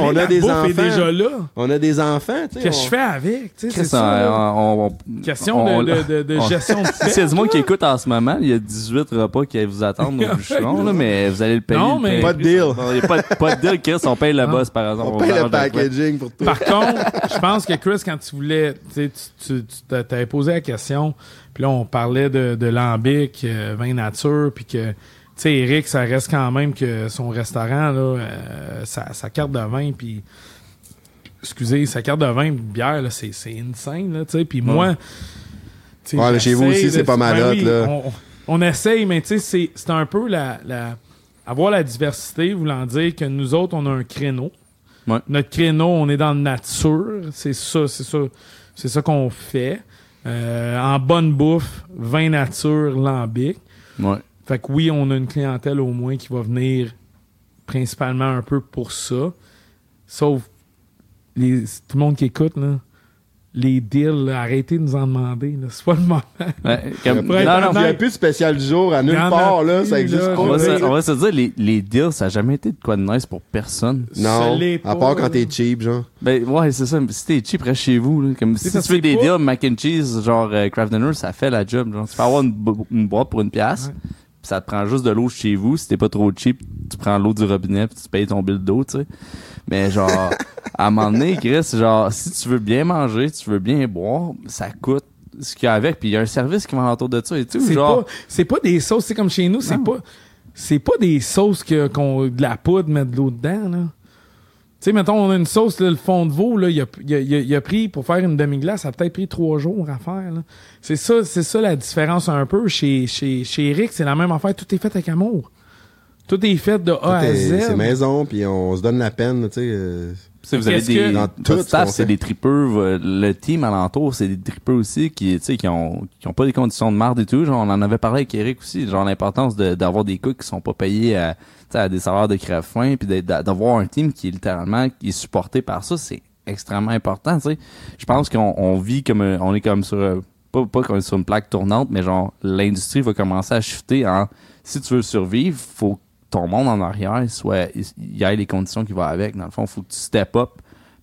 on- a des enfants. est déjà là. on a des enfants. tu sais, Qu'est-ce que je fais avec? Tu sais, c'est ça. là. on- on- on- Question on- de, de, de, de on- gestion de [LAUGHS] c'est du monde qui écoute en ce moment, il y a 18 repas qui vous attendent au [LAUGHS] bûcheron, là, mais vous allez le payer. Non, mais-. Pas de deal. Il n'y a pas, de- deal, Chris. On paye le boss, par exemple. On paye le packaging pour tout. Par contre, je pense que Chris, quand tu voulais, tu sais, tu, t'avais posé la question, puis là, on parlait de, de lambic, euh, vin nature, puis que, tu sais, Eric, ça reste quand même que son restaurant, là, euh, sa, sa carte de vin, puis, excusez, sa carte de vin, bière, là, c'est, c'est insane, là, tu sais, puis moi, Ouais, chez vous aussi, c'est pas mal ben hot, oui, là. On, on essaye, mais tu sais, c'est, c'est un peu la, la, avoir la diversité, voulant dire que nous autres, on a un créneau. Ouais. Notre créneau, on est dans la nature. C'est ça, c'est ça. C'est ça qu'on fait. Euh, en bonne bouffe, vin nature, lambic. Ouais. Fait que oui, on a une clientèle au moins qui va venir principalement un peu pour ça. Sauf les, tout le monde qui écoute, là, les deals, là, arrêtez de nous en demander. C'est pas le moment. Ouais, comme- non, non, Il n'y a plus de spécial du jour à nulle y part, là. Ça existe là. pas. on va, se, on va se dire, les, les deals, ça n'a jamais été de quoi de nice pour personne. Non, à part quand t'es cheap, genre. Ben, ouais, c'est ça. Mais Si t'es cheap, reste chez vous, là. Comme si tu fais que des pas- deals mac and cheese, genre euh, Kraft Dinner, ça fait la job, genre. Tu peux avoir une, bo- une boîte pour une pièce. Ouais. Ça te prend juste de l'eau chez vous. Si t'es pas trop cheap, tu prends l'eau du robinet puis tu payes ton bill d'eau, tu sais. Mais genre, à un moment donné, Chris, genre, si tu veux bien manger, tu veux bien boire, ça coûte ce qu'il y a avec. Puis il y a un service qui va autour de ça et tout. c'est Genre, pas, c'est pas des sauces, c'est comme chez nous, c'est pas, c'est pas des sauces que, qu'on, de la poudre, mettre de l'eau dedans, là. Tu sais, mettons, on a une sauce, là, le fond de veau, là, il a, il a- il a- il a pris, pour faire une demi-glace, ça a peut-être pris trois jours à faire, là. C'est ça, c'est ça la différence un peu. Chez, chez, chez Eric, c'est la même affaire, tout est fait avec amour. Tout est fait de A Tout à est- Z. C'est maison, puis on se donne la peine, tu sais. euh, Tu sais, vous avez Qu'est-ce des, que- Dans tout staff, c'est des tripeux. euh, Le team alentour, c'est des tripeux aussi qui, tu sais, qui ont, qui ont pas des conditions de marde et tout. Genre, on en avait parlé avec Eric aussi. Genre, l'importance de- d'avoir des cooks qui sont pas payés à, à des salaires de crève-faim puis d'avoir un team qui est littéralement, qui est supporté par ça, c'est extrêmement important. Je pense qu'on on vit comme, un- on est comme sur, euh, pas, pas est sur une plaque tournante, mais genre, l'industrie va commencer à shifter en, si tu veux survivre, faut que ton monde en arrière, soit, il y ait les conditions qui vont avec. Dans le fond, faut que tu step up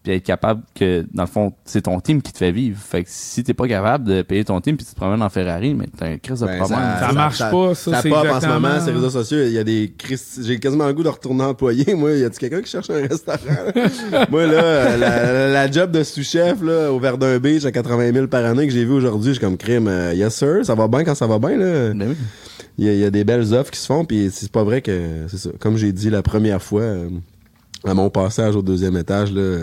puis être capable que, dans le fond, c'est ton team qui te fait vivre. Fait que si t'es pas capable de payer ton team puis tu te promènes en Ferrari, mais t'as un crise de Ben, problème. Ça marche pas, ça, Ça c'est pop en ce moment, ces réseaux sociaux. Il y a des Christ- J'ai quasiment le goût de retourner employé. Moi, y a-tu quelqu'un qui cherche un restaurant? [LAUGHS] Moi, là, la, la job de sous-chef, là, au Verdun Beach à 80 000 par année que j'ai vu aujourd'hui, j'ai comme crime. euh, yes, sir, ça va bien quand ça va bien, là. Ben oui. Il y, a- il y a des belles offres qui se font, puis c'est pas vrai que, c'est ça. Comme j'ai dit la première fois, euh, à mon passage au deuxième étage, là,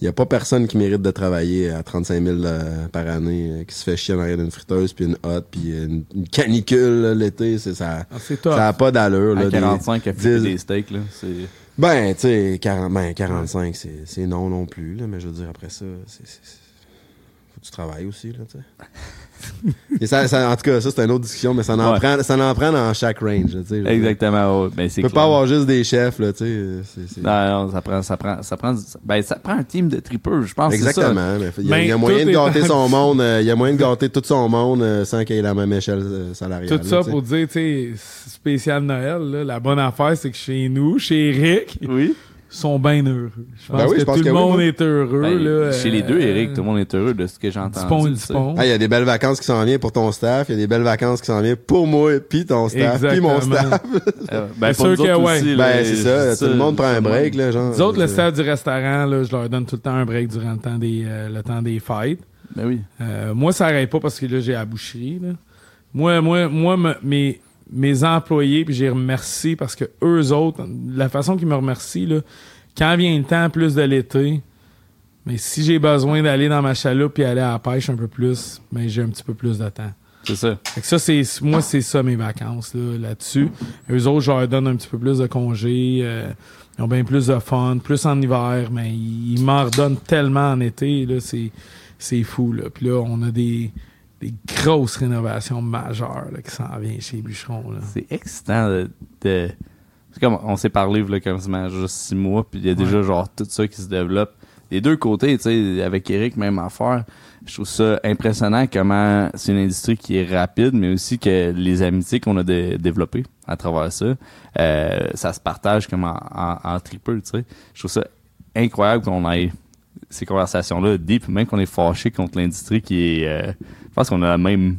il y a pas personne qui mérite de travailler à 35 000 euh, par année, euh, qui se fait chier en arrière d'une friteuse, puis une hotte, puis une, une canicule là, l'été, c'est ça. Ah, c'est top. Ça a pas d'allure. À là, des- 45 à dix- des steaks, là. C'est. Ben, tu sais, 40, ben, 45, c'est c'est non non plus, là, mais je veux dire, après ça, c'est... c'est- c'est- Faut que tu travailles aussi, là, tu sais. Et ça, ça- en tout cas, ça, c'est une autre discussion, mais ça en, Ouais. prend, ça en prend dans chaque range, là. Exactement, ouais. Ben, c'est Tu peux clair. pas avoir juste des chefs, là, tu sais. c'est- c'est- Non, non, ça prend, ça prend, ça prend, ben, ça prend un team de tripeurs, je pense. Exactement. mais Il y a, il y a Ben, moyen de gâter son monde, euh, il y a moyen de gâter tout son monde euh, sans qu'il y ait la même échelle euh, salariale. Tout là, ça pour dire, tu sais, spécial Noël, là, la bonne affaire, c'est que chez nous, chez Eric, Oui. Sont bien heureux. Je pense Ben oui, que je pense tout que le monde est heureux. Ben, là, chez les deux, Eric, tout le monde est heureux de ce que. Ah, il y a des belles vacances qui s'en viennent pour ton staff, il y a des belles vacances qui s'en viennent pour moi, puis ton staff, puis mon staff. [LAUGHS] Euh, ben, C'est sûr que ouais. aussi, là, ben, c'est ça, tout le monde prend un break, là, genre. Nous autres, le staff du restaurant, là, je leur donne tout le temps un break durant le temps des, euh, le temps des fêtes. Ben oui. Euh, moi, ça n'arrête pas parce que là, j'ai la boucherie. là. Moi, moi, moi, me- mes, mes employés, puis j'ai remercie parce que eux autres, la façon qu'ils me remercient, là, quand vient le temps plus de l'été, mais si j'ai besoin d'aller dans ma chaloupe et aller à la pêche un peu plus, ben j'ai un petit peu plus de temps. C'est ça. Fait que ça, c'est moi, c'est ça mes vacances là, là-dessus. Eux autres, je leur donne un petit peu plus de congés. euh, ils ont bien plus de fun, plus en hiver, mais ils, ils m'en redonnent tellement en été. Là, c'est, c'est fou. Là. Puis là, on a des, des grosses rénovations majeures là, qui s'en viennent chez les bûcherons. Là. C'est excitant de. de- comme on s'est parlé là, quasiment juste six mois, puis il y a déjà genre tout ça qui se développe. Des deux côtés, tu sais, avec Eric, même affaire. Je trouve ça impressionnant comment c'est une industrie qui est rapide, mais aussi que les amitiés qu'on a dé- développées à travers ça, euh, ça se partage comme en, en, en tripeux, tu sais. Je trouve ça incroyable qu'on ait ces conversations-là deep, même qu'on est fâché contre l'industrie qui est... euh, je pense qu'on a la même...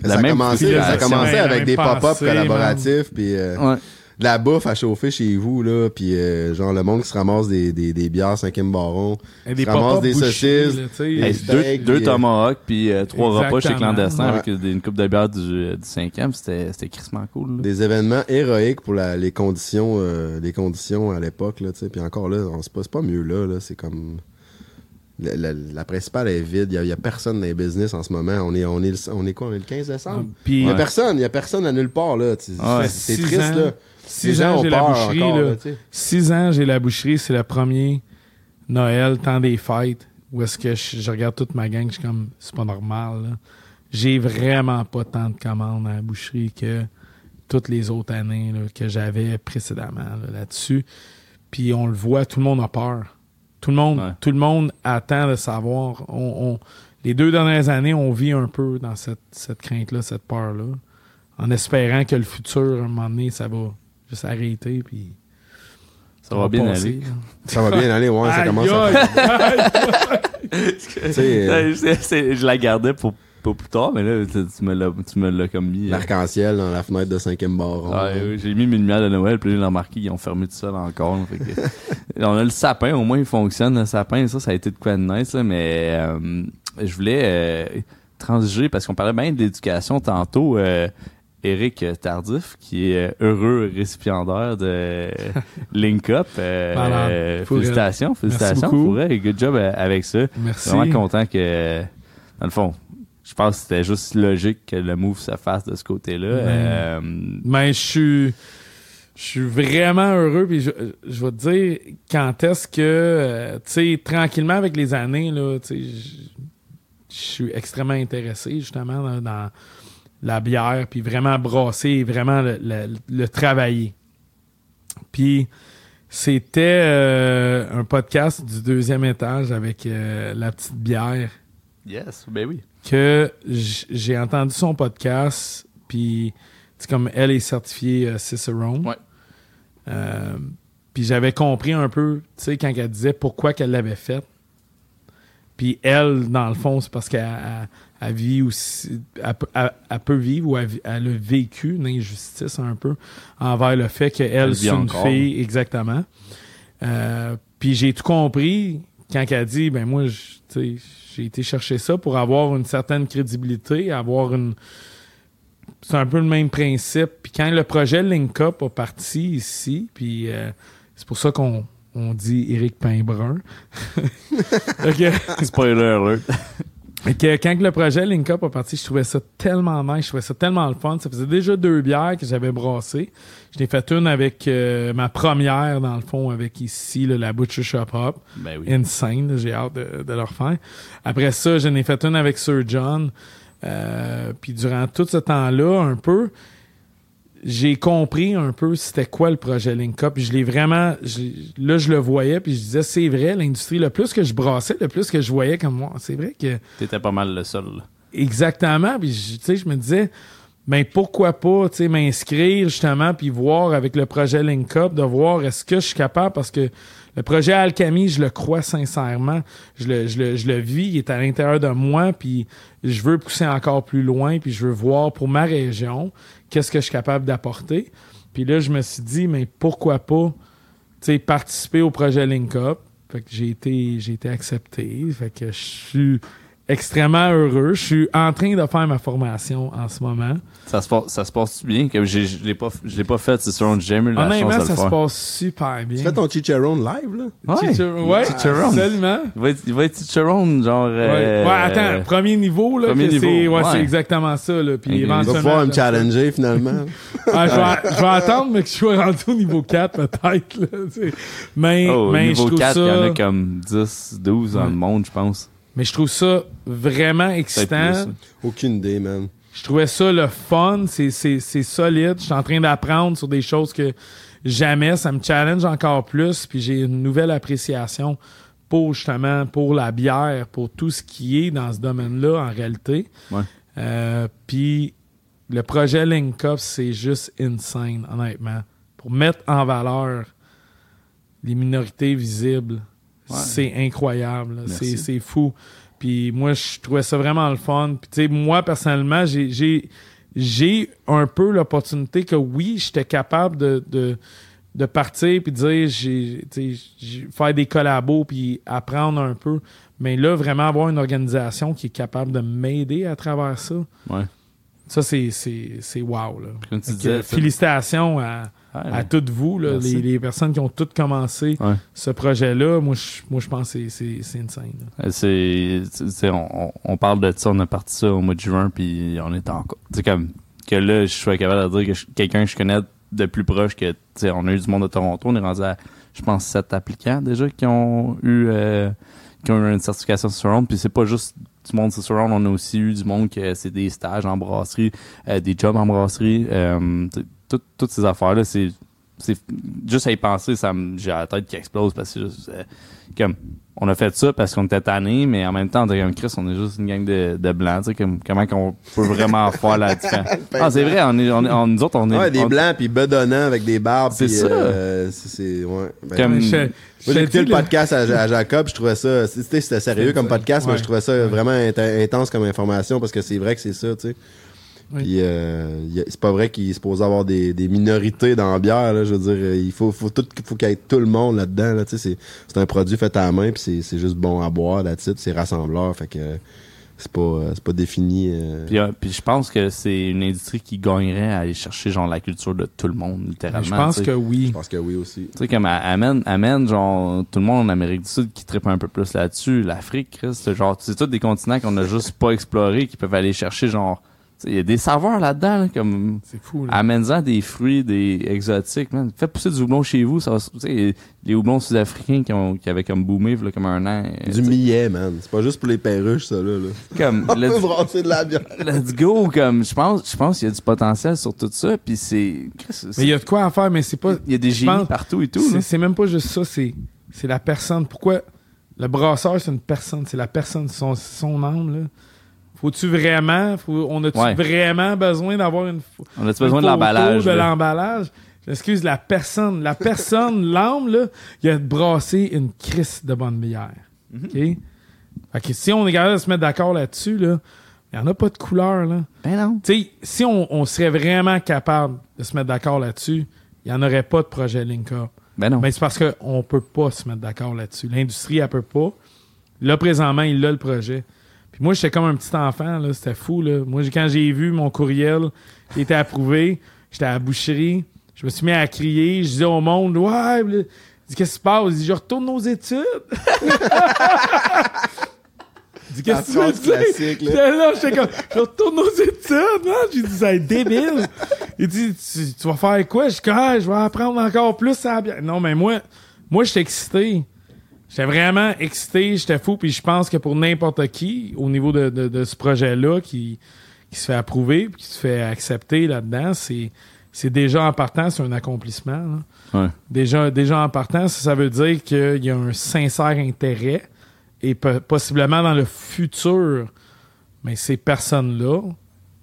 Ça la a même commencé, ça a commencé Ouais, avec des pop-up collaboratifs, puis euh, Ouais. de la bouffe à chauffer chez vous, là, puis euh, genre le monde qui se ramasse des, des, des bières cinquième baron, Et qui se ramasse des saucisses, là, des deux, steaks, deux puis, euh, tomahawks puis euh, trois repas chez clandestin Ouais. avec des- une coupe de bière du, du cinquième, c'était c'était crissement cool. là. des événements héroïques pour la, les conditions euh, les conditions à l'époque là puis encore là on c'est pas pas mieux là là c'est comme la, la- la principale est vide il y, a- personne dans les business en ce moment on est on est le- on est quoi? On est le 15 décembre? Puis, il y a personne il y a personne à nulle part là. Ouais. c'est Six triste ans. là six ans, ont j'ai la boucherie. encore, là. Six ans, j'ai la boucherie, c'est le premier Noël, temps des fêtes, où est-ce que je, je regarde toute ma gang, je suis comme, c'est pas normal. J'ai vraiment pas tant de commandes à la boucherie que toutes les autres années là, que j'avais précédemment là, là-dessus. Puis on le voit, tout le monde a peur. Tout le monde, Ouais. tout le monde attend de savoir. On, on- les deux dernières années, on vit un peu dans cette, cette crainte-là, cette peur-là, en espérant que le futur, à un moment donné, ça va juste arrêter. Puis Ça va bien passer, aller. là. [LAUGHS] ça va bien aller ouais ça commence à je la gardais pour, pour plus tard, mais là, tu, tu me l'as tu me l'as comme mis. euh, l'arc-en-ciel dans la fenêtre de cinquième baron Ah, oui, j'ai mis mes lumières de Noël, puis là, j'ai remarqué qu'ils ont fermé tout ça encore. là, fait que- [LAUGHS] on a le sapin, au moins il fonctionne, le sapin. Ça, ça a été de quoi de nice, là, mais euh, je voulais euh, transiger, parce qu'on parlait bien de l'éducation tantôt. euh, Eric Tardif, qui est heureux récipiendaire de [LAUGHS] Link Up. euh, euh, félicitations, félicitations beaucoup. pour elle. Good job avec ça. Merci. Vraiment content que, dans le fond, je pense que c'était juste logique que le move se fasse de ce côté-là. Euh, Mais je suis, je suis vraiment heureux. Puis je, je vais te dire quand est-ce que, euh, tu sais, tranquillement avec les années, là, tu je suis extrêmement intéressé justement dans, dans la bière, puis vraiment brasser, et vraiment le, le- le travailler. Puis c'était euh, un podcast du deuxième étage avec euh, la petite bière yes, ben oui. Que j'ai entendu son podcast, puis c'est comme elle est certifiée euh, Cicerone. Ouais. Euh, puis j'avais compris un peu, tu sais, quand elle disait pourquoi qu'elle l'avait fait. Puis elle, dans le fond, c'est parce qu'elle elle- elle vit aussi, elle, peut- elle- elle peut vivre ou elle, a vécu une injustice un peu envers le fait Elle qu'elle, c'est une encore. fille, exactement. Euh, puis j'ai tout compris quand elle a dit, ben moi, je- tu sais, j'ai été chercher ça pour avoir une certaine crédibilité, avoir une... C'est un peu le même principe. Puis quand le projet Link Up a parti ici, puis euh, c'est pour ça qu'on on dit Éric Painbrun. [LAUGHS] Ok. Spoiler alert. [LAUGHS] Fait que quand le projet Link Up a parti, je trouvais ça tellement nice, je trouvais ça tellement le fun. Ça faisait déjà deux bières que j'avais brassées. Je l'ai fait une avec euh, ma première, dans le fond, avec ici, là, la Butcher Shop Hop. Ben oui. Insane, j'ai hâte de, de le refaire. Après ça, j'en ai fait une avec Sir John. Euh, puis durant tout ce temps-là, un peu, j'ai compris un peu c'était quoi le projet Link Up. Puis Je l'ai vraiment, là je le voyais, puis je disais c'est vrai l'industrie. Le plus que je brassais, le plus que je voyais comme moi, c'est vrai que T'étais pas mal le seul. là. Exactement. Puis, je- tu sais, je me disais, ben pourquoi pas, tu sais, m'inscrire justement, puis voir avec le projet Link Up, de voir est-ce que je suis capable, parce que le projet Alchemy, je le crois sincèrement. Je le, je le, je le vis, il est à l'intérieur de moi, puis je veux pousser encore plus loin, puis je veux voir pour ma région, qu'est-ce que je suis capable d'apporter. Puis là, je me suis dit, mais pourquoi pas, participer au projet Link Up. Fait que j'ai été, j'ai été accepté. Fait que je suis extrêmement heureux. Je suis en train de faire ma formation en ce moment. Ça se passe, ça se passe bien? J'ai- je l'ai pas, je l'ai pas fait, c'est sûr, j'ai jamais eu la Honnêtement, chance de ça le se passe super bien. Tu fais ton chicharron live, là? Ouais. Chichar- ouais, Chicharron. absolument. Il va être, il va être Cicerone, genre. Ouais. euh, Ouais, attends, premier niveau, là, premier que niveau, c'est, ouais, ouais. c'est exactement ça, là. Puis Ok. Tu vas éventuellement. pouvoir me challenger, finalement. [LAUGHS] Ah, je, vais, je vais attendre, mais que je sois rendu au niveau 4, peut-être, là. Mais, Oh, au mais je niveau trouve 4, il y en a comme 10, 12 dans Ouais. le monde, je pense. Mais je trouve ça vraiment excitant. plus, là. Aucune idée, man. Je trouvais ça le fun, c'est, solide. Je suis en train d'apprendre sur des choses que jamais, ça me challenge encore plus, puis j'ai une nouvelle appréciation pour justement pour la bière, pour tout ce qui est dans ce domaine-là en réalité. Ouais. Euh, puis le projet Link Up, c'est juste insane, honnêtement. Pour mettre en valeur les minorités visibles, Ouais. c'est incroyable. C'est, fou. Puis moi, je trouvais ça vraiment le fun. Puis tu sais, moi, personnellement, j'ai, un peu l'opportunité que oui, j'étais capable de, de, de partir puis de dire, j'ai, faire des collabos puis apprendre un peu. Mais là, vraiment avoir une organisation qui est capable de m'aider à travers ça, Ouais. ça, c'est, wow. Là. Comme tu disais, félicitations à, À toutes vous, là, les, les personnes qui ont toutes commencé Ouais. ce projet-là. Moi, je, moi, je pense que c'est, c'est, insane. Euh, C'est, on, parle de ça, on a parti ça au mois de juin, puis on est encore. Tu comme, que là, je sois capable de dire que quelqu'un que je connais de plus proche que, tu sais, on a eu du monde de Toronto, on est rendu à, je pense, sept applicants déjà qui ont eu, euh, qui ont eu une certification Surround, puis c'est pas juste du monde sur Surround, on a aussi eu du monde que c'est des stages en brasserie, euh, des jobs en brasserie, euh, tout- toutes ces affaires-là, c'est, juste à y penser, ça me, j'ai la tête qui explose parce que juste, euh, comme on a fait ça parce qu'on était tannés, mais en même temps, on comme Chris, on est juste une gang de, de blancs, tu sais, comme, comment qu'on peut vraiment [LAUGHS] faire la différence? [LAUGHS] Ah, c'est vrai, on est, on est, on- nous autres, on est, Ouais, des on- blancs, puis bedonnants avec des barbes. C'est puis, ça. euh, c'est, ouais. Ben, Comme- Je- Moi, je j'ai écouté le podcast à, à Jacob, je trouvais ça, c'était, c'était sérieux comme podcast, mais je trouvais ça vraiment int- intense comme information parce que c'est vrai que c'est ça, tu sais. Oui. Puis euh, c'est pas vrai qu'il est supposé avoir des, des minorités dans la bière, là, je veux dire, euh, il faut, faut tout, faut qu'il y ait tout le monde là-dedans, là, tu sais, c'est, c'est un produit fait à la main, puis c'est, juste bon à boire, là c'est rassembleur, fait que euh, c'est pas, euh, c'est pas défini. euh, Puis, euh, puis je pense que c'est une industrie qui gagnerait à aller chercher genre la culture de tout le monde littéralement. Je pense que oui. je pense que oui aussi. Tu sais, comme amène, amène, genre, tout le monde en Amérique du Sud qui tripe un peu plus là-dessus. L'Afrique, Chris, c'est genre, c'est tous des continents qu'on a juste pas explorés, qui peuvent aller chercher, genre, il y a des saveurs là-dedans, là, comme, C'est fou. Là. amène-en des fruits, des exotiques, man. Faites pousser du houblon chez vous, ça va, tu sais, les houblons sud-africains qui ont, qui avaient comme boomé, là, comme un an. euh, Du millet, man. C'est pas juste pour les perruches, ça, là. là. Comme, [LAUGHS] On peut brasser de la bière. let's go, comme, je pense, je pense qu'il y a du potentiel sur tout ça, puis c'est, Mais il y a de quoi à faire, mais c'est pas. il y a des génies partout et tout, c'est même pas juste ça, c'est c'est la personne. Pourquoi le brasseur, c'est une personne, c'est la personne, son, son âme, là. Faut-tu vraiment, faut- on a-tu Ouais. vraiment besoin d'avoir une, On a-tu besoin de l'emballage? de l'emballage? Excuse la personne, la personne, [LAUGHS] l'âme, là, il a brassé une crisse de bonne bière. Mhm. OK? Fait que si on est capable de se mettre d'accord là-dessus, là, il n'y en a pas de couleur, là. Ben non. Tu sais, si on, on serait vraiment capable de se mettre d'accord là-dessus, il n'y en aurait pas de projet Link Up. Ben non. Ben, c'est parce qu'on peut pas se mettre d'accord là-dessus. L'industrie, elle peut pas. Là, présentement, il a le projet. Puis moi, j'étais comme un petit enfant, là. C'était fou, là. Moi, quand j'ai vu mon courriel qui était approuvé, j'étais à la boucherie. Je me suis mis à crier. Je disais au monde, ouais, dit, qu'est-ce qui se passe? Il dit, je retourne aux études. [LAUGHS] Dit, qu'est-ce que tu dire? là. J'étais là, j'étais comme, je retourne aux études, man. J'ai dit, c'est débile. Il dit, tu, tu vas faire quoi? Je dis, ah, je vais apprendre encore plus à la bière. Non, mais moi, moi, j'étais excité. J'étais vraiment excité, j'étais fou, puis je pense que pour n'importe qui, au niveau de, de, de ce projet-là, qui, qui se fait approuver, puis qui se fait accepter là-dedans, c'est, c'est déjà en partant, c'est un accomplissement. Ouais. Déjà, déjà en partant, ça, ça veut dire qu'il y a un sincère intérêt et po- possiblement dans le futur, mais ces personnes-là,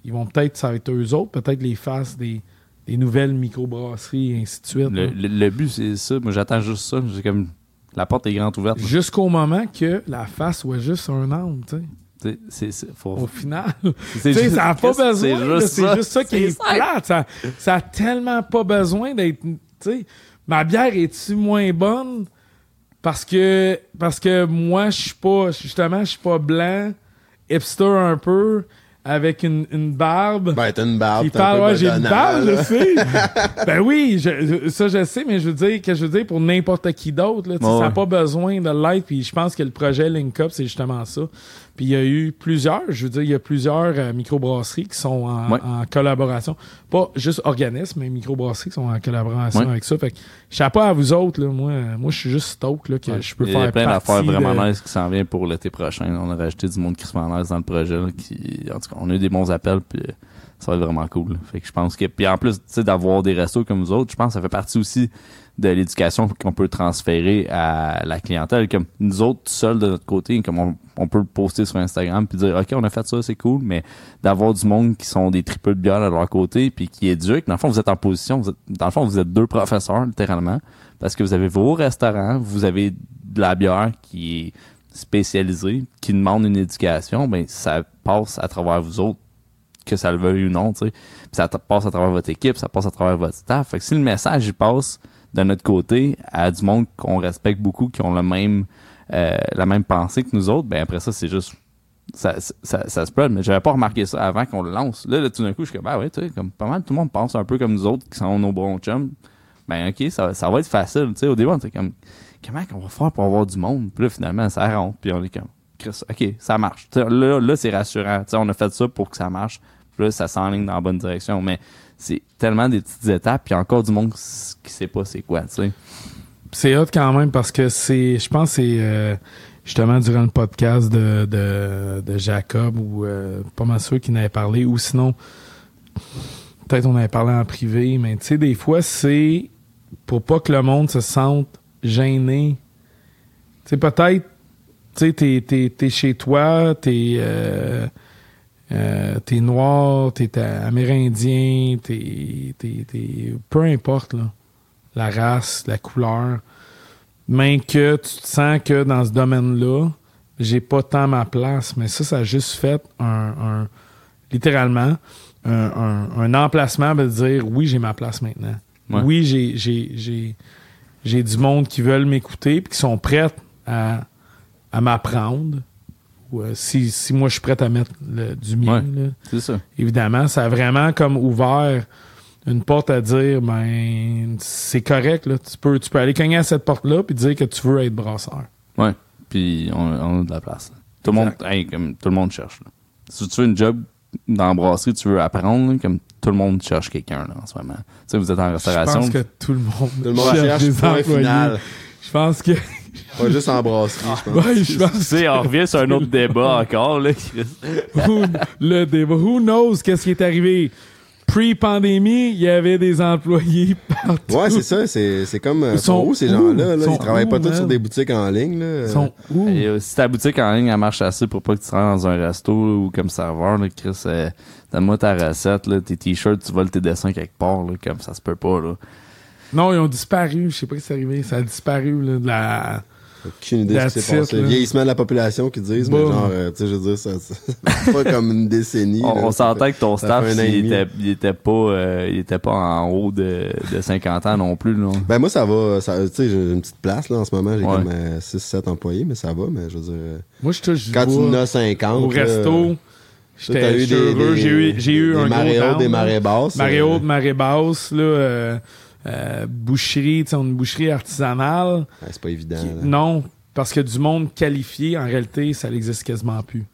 ils vont peut-être, ça va être eux autres, peut-être les faces des, des nouvelles microbrasseries et ainsi de suite. Le, là. le- le but, c'est ça. Moi, j'attends juste ça. J'ai comme. La porte est grande ouverte. Jusqu'au moment que la face soit juste un angle, tu sais. Faut- Au final. [LAUGHS] c'est Tu sais, juste- ça n'a pas c'est besoin. juste C'est ça. juste ça qui est C'est ça. plate. Ça, ça a tellement pas besoin d'être. Tu sais, ma bière est-tu moins bonne? Parce que parce que moi je suis pas justement je suis pas blanc, hipster un peu avec une, une barbe. Ben, t'as une barbe, qui parle, ouais, j'ai une barbe, je là. sais. [LAUGHS] ben oui, je- ça je sais, mais je veux dire que je veux dire pour n'importe qui d'autre, là, tu sais, Ouais, ça n'a ouais. pas besoin de l'être. Puis je pense que le projet Link Up, c'est justement ça. Puis il y a eu plusieurs, je veux dire, il y a plusieurs euh, microbrasseries qui sont en, Ouais. en collaboration. Pas juste organismes, mais microbrasseries qui sont en collaboration Ouais. avec ça. Fait que chapeau à vous autres, là. Moi, euh, moi je suis juste stoked là, que Ouais. je peux Il y faire a plein d'affaires vraiment de- nice qui s'en viennent pour l'été prochain. On a rajouté du monde qui se nice dans le projet. là, qui, en tout cas, on a eu des bons appels. Puis euh, ça va être vraiment cool. là. Fait que je pense que. Puis en plus, tu sais, d'avoir des restos comme vous autres, je pense que ça fait partie aussi de l'éducation qu'on peut transférer à la clientèle. Comme nous autres, seuls de notre côté, comme on, on peut le poster sur Instagram puis dire OK, on a fait ça, c'est cool, mais d'avoir du monde qui sont des triples de bière de leur côté puis qui éduquent. Dans le fond, vous êtes en position, vous êtes- dans le fond, vous êtes deux professeurs, littéralement, parce que vous avez vos restaurants, vous avez de la bière qui est spécialisée, qui demande une éducation, ben ça passe à travers vous autres que ça le veuille ou non, tu sais. Puis ça passe à travers votre équipe, ça passe à travers votre staff. Fait que si le message il passe de notre côté à du monde qu'on respecte beaucoup, qui ont le même euh, la même pensée que nous autres, ben après ça c'est juste ça, ça, ça spread, mais j'avais pas remarqué ça avant qu'on le lance. Là, là, tout d'un coup, je suis comme, ah ouais, tu sais, comme pas mal tout le monde pense un peu comme nous autres qui sont nos bons chums. Ben, ok, ça, ça va être facile, tu sais. Au début, on était comme, comment qu'on va faire pour avoir du monde? Puis là, finalement, ça rentre, puis on est comme, Chris, ok, ça marche. Là, là c'est rassurant. On a fait ça pour que ça marche. Puis là, ça s'enligne dans la bonne direction. Mais c'est tellement des petites étapes, puis encore du monde qui sait pas c'est quoi, tu sais. C'est hot quand même parce que c'est, je pense c'est euh, justement durant le podcast de, de, Jacob ou euh, pas mal sûr qu'il n'avait parlé ou sinon peut-être on avait parlé en privé, mais tu sais, des fois c'est pour pas que le monde se sente gêné. Tu sais, peut-être, tu sais, t'es, t'es chez toi, t'es, euh, euh, t'es noir, t'es amérindien, t'es, t'es, peu importe, là la race, la couleur, mais que tu te sens que dans ce domaine-là, j'ai pas tant ma place, mais ça, ça a juste fait un, un- littéralement, un, un- un emplacement de dire oui, j'ai ma place maintenant. Ouais. Oui, j'ai, j'ai, j'ai, j'ai du monde qui veulent m'écouter puis qui sont prêts à, à m'apprendre. Ou, euh, si, si moi je suis prêt à mettre le- du mien, Ouais. C'est ça. évidemment, ça a vraiment comme ouvert une porte à dire ben c'est correct là, tu peux tu peux aller cogner à cette porte là puis dire que tu veux être brasseur. Ouais. Puis on, on a de la place. là. Tout le monde, Exact. hey, comme tout le monde cherche. là. Si tu veux une job dans la brasserie, tu veux apprendre, là, comme tout le monde cherche quelqu'un là, en ce moment. Tu sais, vous êtes en Je restauration. pense que tout le monde Tout le monde cherche des point employés. final. Je pense que Pas juste en brasserie, je pense. ouais, je Tu pense sais, on revient sur un autre débat encore, là. Le débat who knows qu'est-ce qui est arrivé? pre-pandémie, il y avait des employés partout. Ouais, c'est ça. C'est, c'est comme. euh, Ils Ils sont où ces gens-là? Ils Là? Ils travaillent pas tous sur des boutiques en ligne. Là. Ils sont où? Et, euh, si ta boutique en ligne elle marche assez pour pas que tu rentres dans un resto ou comme serveur, là, Chris, euh, donne-moi ta recette, là, tes t-shirts, tu voles tes dessins quelque part, là, comme ça se peut pas. Là. Non, ils ont disparu. Je sais pas ce qui s'est arrivé. Ça a disparu, là, de la... Aucune idée de ce qui s'est passé. là. Vieillissement de la population qui disent, mais genre, euh, tu sais, je veux dire, ça, ça [LAUGHS] c'est pas comme une décennie. On, on s'entend que ton staff, il était, il était pas, euh, il était pas en haut de, de 50 ans non plus, là. Ben moi ça va, ça, tu sais, j'ai une petite place là en ce moment, j'ai Ouais. comme 6-7 employés, mais ça va, mais je veux dire, euh, Moi, je touche quand tu en as 50, Au là, resto, j'étais heureux. J'ai eu, j'ai eu des un marées gros hautes, des marées basses. Marée euh, haute, marée basse, là, euh, boucherie, une boucherie artisanale. ouais, c'est pas évident. Qui- non, parce que du monde qualifié, en réalité, ça n'existe quasiment plus.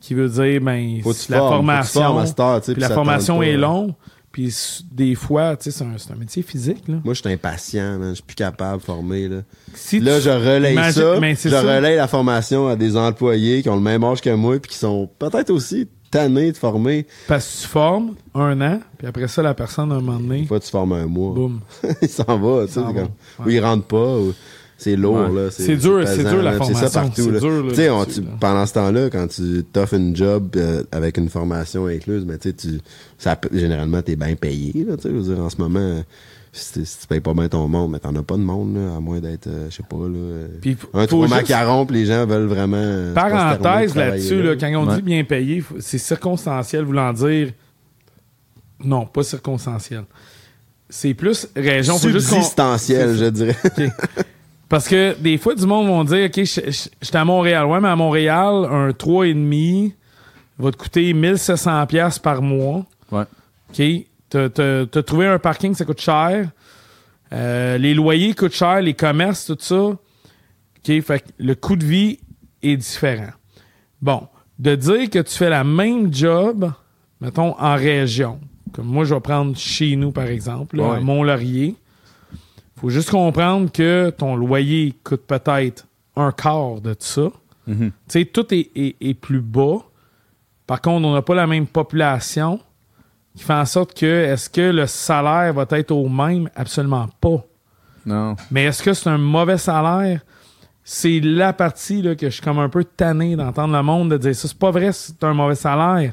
Qui veut dire, ben, Faut la formes, formation, formes puis la formation est longue, puis des fois, tu sais, c'est un, métier physique, là. Moi, je suis impatient. Je suis plus capable de former, là. Si Là, tu- je relaye Imagine- ça. Je c'est ça. relaye la formation à des employés qui ont le même âge que moi puis qui sont peut-être aussi tannés de former. Parce que tu formes un an, puis après ça, la personne, à un moment donné, Une fois, tu formes un mois. boum. [LAUGHS] il s'en va, tu sais. comme- Ouais. Ou il rentre pas. ou- C'est lourd, Ouais. là. C'est dur, c'est dur, la là, puis C'est ça formation. partout, C'est là. dur, là, on- tu- pendant ce temps-là, quand tu t'offres une job euh, avec une formation incluse, mais tu sais, tu, ça, généralement, t'es bien payé, là, tu sais. Je veux dire, en ce moment, si, si tu payes pas bien ton monde, mais t'en as pas de monde, là, à moins d'être, euh, je sais pas, là. euh, Puis, un juste- macarons, puis les gens veulent vraiment. euh, se Parenthèse là-dessus, là, quand on Ouais. dit bien payé, c'est circonstanciel voulant dire. Non, pas circonstanciel. C'est plus région. Subsistentiel, je dirais. Parce que des fois, du monde vont dire, OK, j'étais à Montréal. Ouais, mais à Montréal, un 3,5 va te coûter 1700 pièces par mois. Ouais. OK? T'as, t'as- t'as trouvé un parking, ça coûte cher. Euh, les loyers coûtent cher, les commerces, tout ça. Fait que le coût de vie est différent. Bon, de dire que tu fais la même job, mettons, en région. Comme moi, je vais prendre chez nous, par exemple, là, Ouais. Mont-Laurier. faut juste comprendre que ton loyer coûte peut-être un quart de ça. Mhm. Tu sais, tout est, est- est plus bas. Par contre, on n'a pas la même population qui fait en sorte que est-ce que le salaire va être au même? Absolument pas. Non. Mais est-ce que c'est un mauvais salaire? C'est la partie là, que je suis comme un peu tanné d'entendre le monde de dire ça. C'est pas vrai, c'est un mauvais salaire.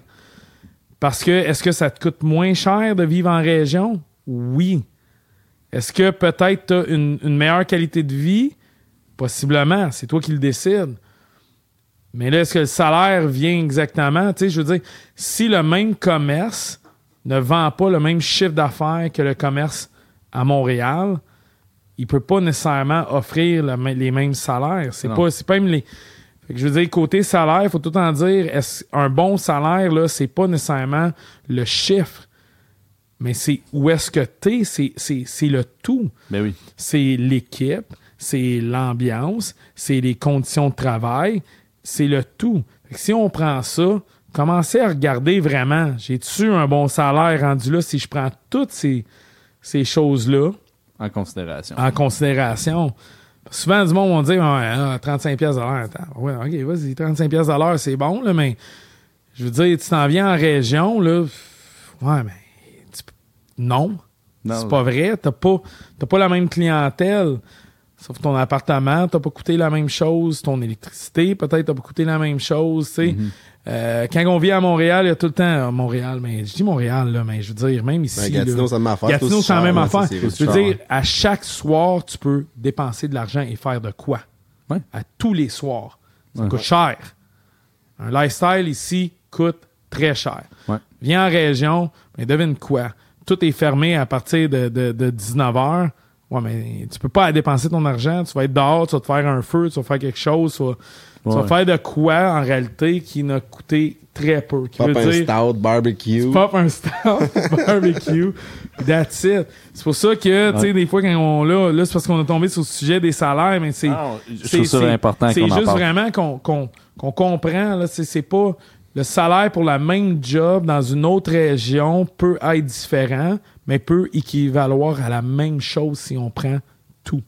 Parce que est-ce que ça te coûte moins cher de vivre en région? Oui. Est-ce que peut-être tu as une, une meilleure qualité de vie? Possiblement. C'est toi qui le décides. Mais là, est-ce que le salaire vient exactement? Tu sais, je veux dire, si le même commerce ne vend pas le même chiffre d'affaires que le commerce à Montréal, il peut pas nécessairement offrir le les mêmes salaires. C'est pas, c'est pas même les. Fait que je veux dire, côté salaire, il faut tout temps dire, est-ce, un bon salaire, là, c'est pas nécessairement le chiffre, mais c'est où est-ce que t'es, c'est, c'est, c'est le tout. Ben oui. C'est l'équipe, c'est l'ambiance, c'est les conditions de travail, c'est le tout. Fait que si on prend ça, commencez à regarder vraiment, j'ai-tu un bon salaire rendu là si je prends toutes ces, ces choses-là? En considération. en considération. Souvent, du monde vont dire ouais, ah, 35 pièces de l'heure. Ouais, OK, vas-y, 35 pièces de l'heure, c'est bon, là, mais je veux dire, tu t'en viens en région, là. Ouais, mais tu- non, Non. c'est pas vrai. T'as pas, t'as pas la même clientèle. Sauf ton appartement, t'as pas coûté la même chose. Ton électricité, peut-être, t'as pas coûté la même chose. tu sais. Mm-hmm. Euh, quand on vit à Montréal, il y a tout le temps. ah, Montréal, mais je dis Montréal, là, mais je veux dire, même ici. Ben, Gatineau, c'est la même affaire. Gatineau, c'est la même affaire. Je veux dire, à chaque soir, tu peux dépenser de l'argent et faire de quoi? Ouais. À tous les soirs. Ça Ouais. coûte cher. Un lifestyle ici coûte très cher. Ouais. Viens en région, mais devine quoi? Tout est fermé à partir de, de, de 19h. Ouais, mais tu peux pas dépenser ton argent. Tu vas être dehors, tu vas te faire un feu, tu vas faire quelque chose. Tu vas, tu vas Ouais. faire de quoi, en réalité, qui n'a coûté très peu. Qui Pop veut un dire, stout, barbecue. tu popes un stout, [LAUGHS] barbecue, that's it. C'est pour ça que, tu sais, des fois, quand on là, là c'est parce qu'on a tombé sur le sujet des salaires, mais c'est. Ah, c'est- juste parle. vraiment qu'on qu'on- qu'on comprend, là. C'est c'est pas. Le salaire pour la même job dans une autre région peut être différent, mais peut équivaloir à la même chose si on prend tout.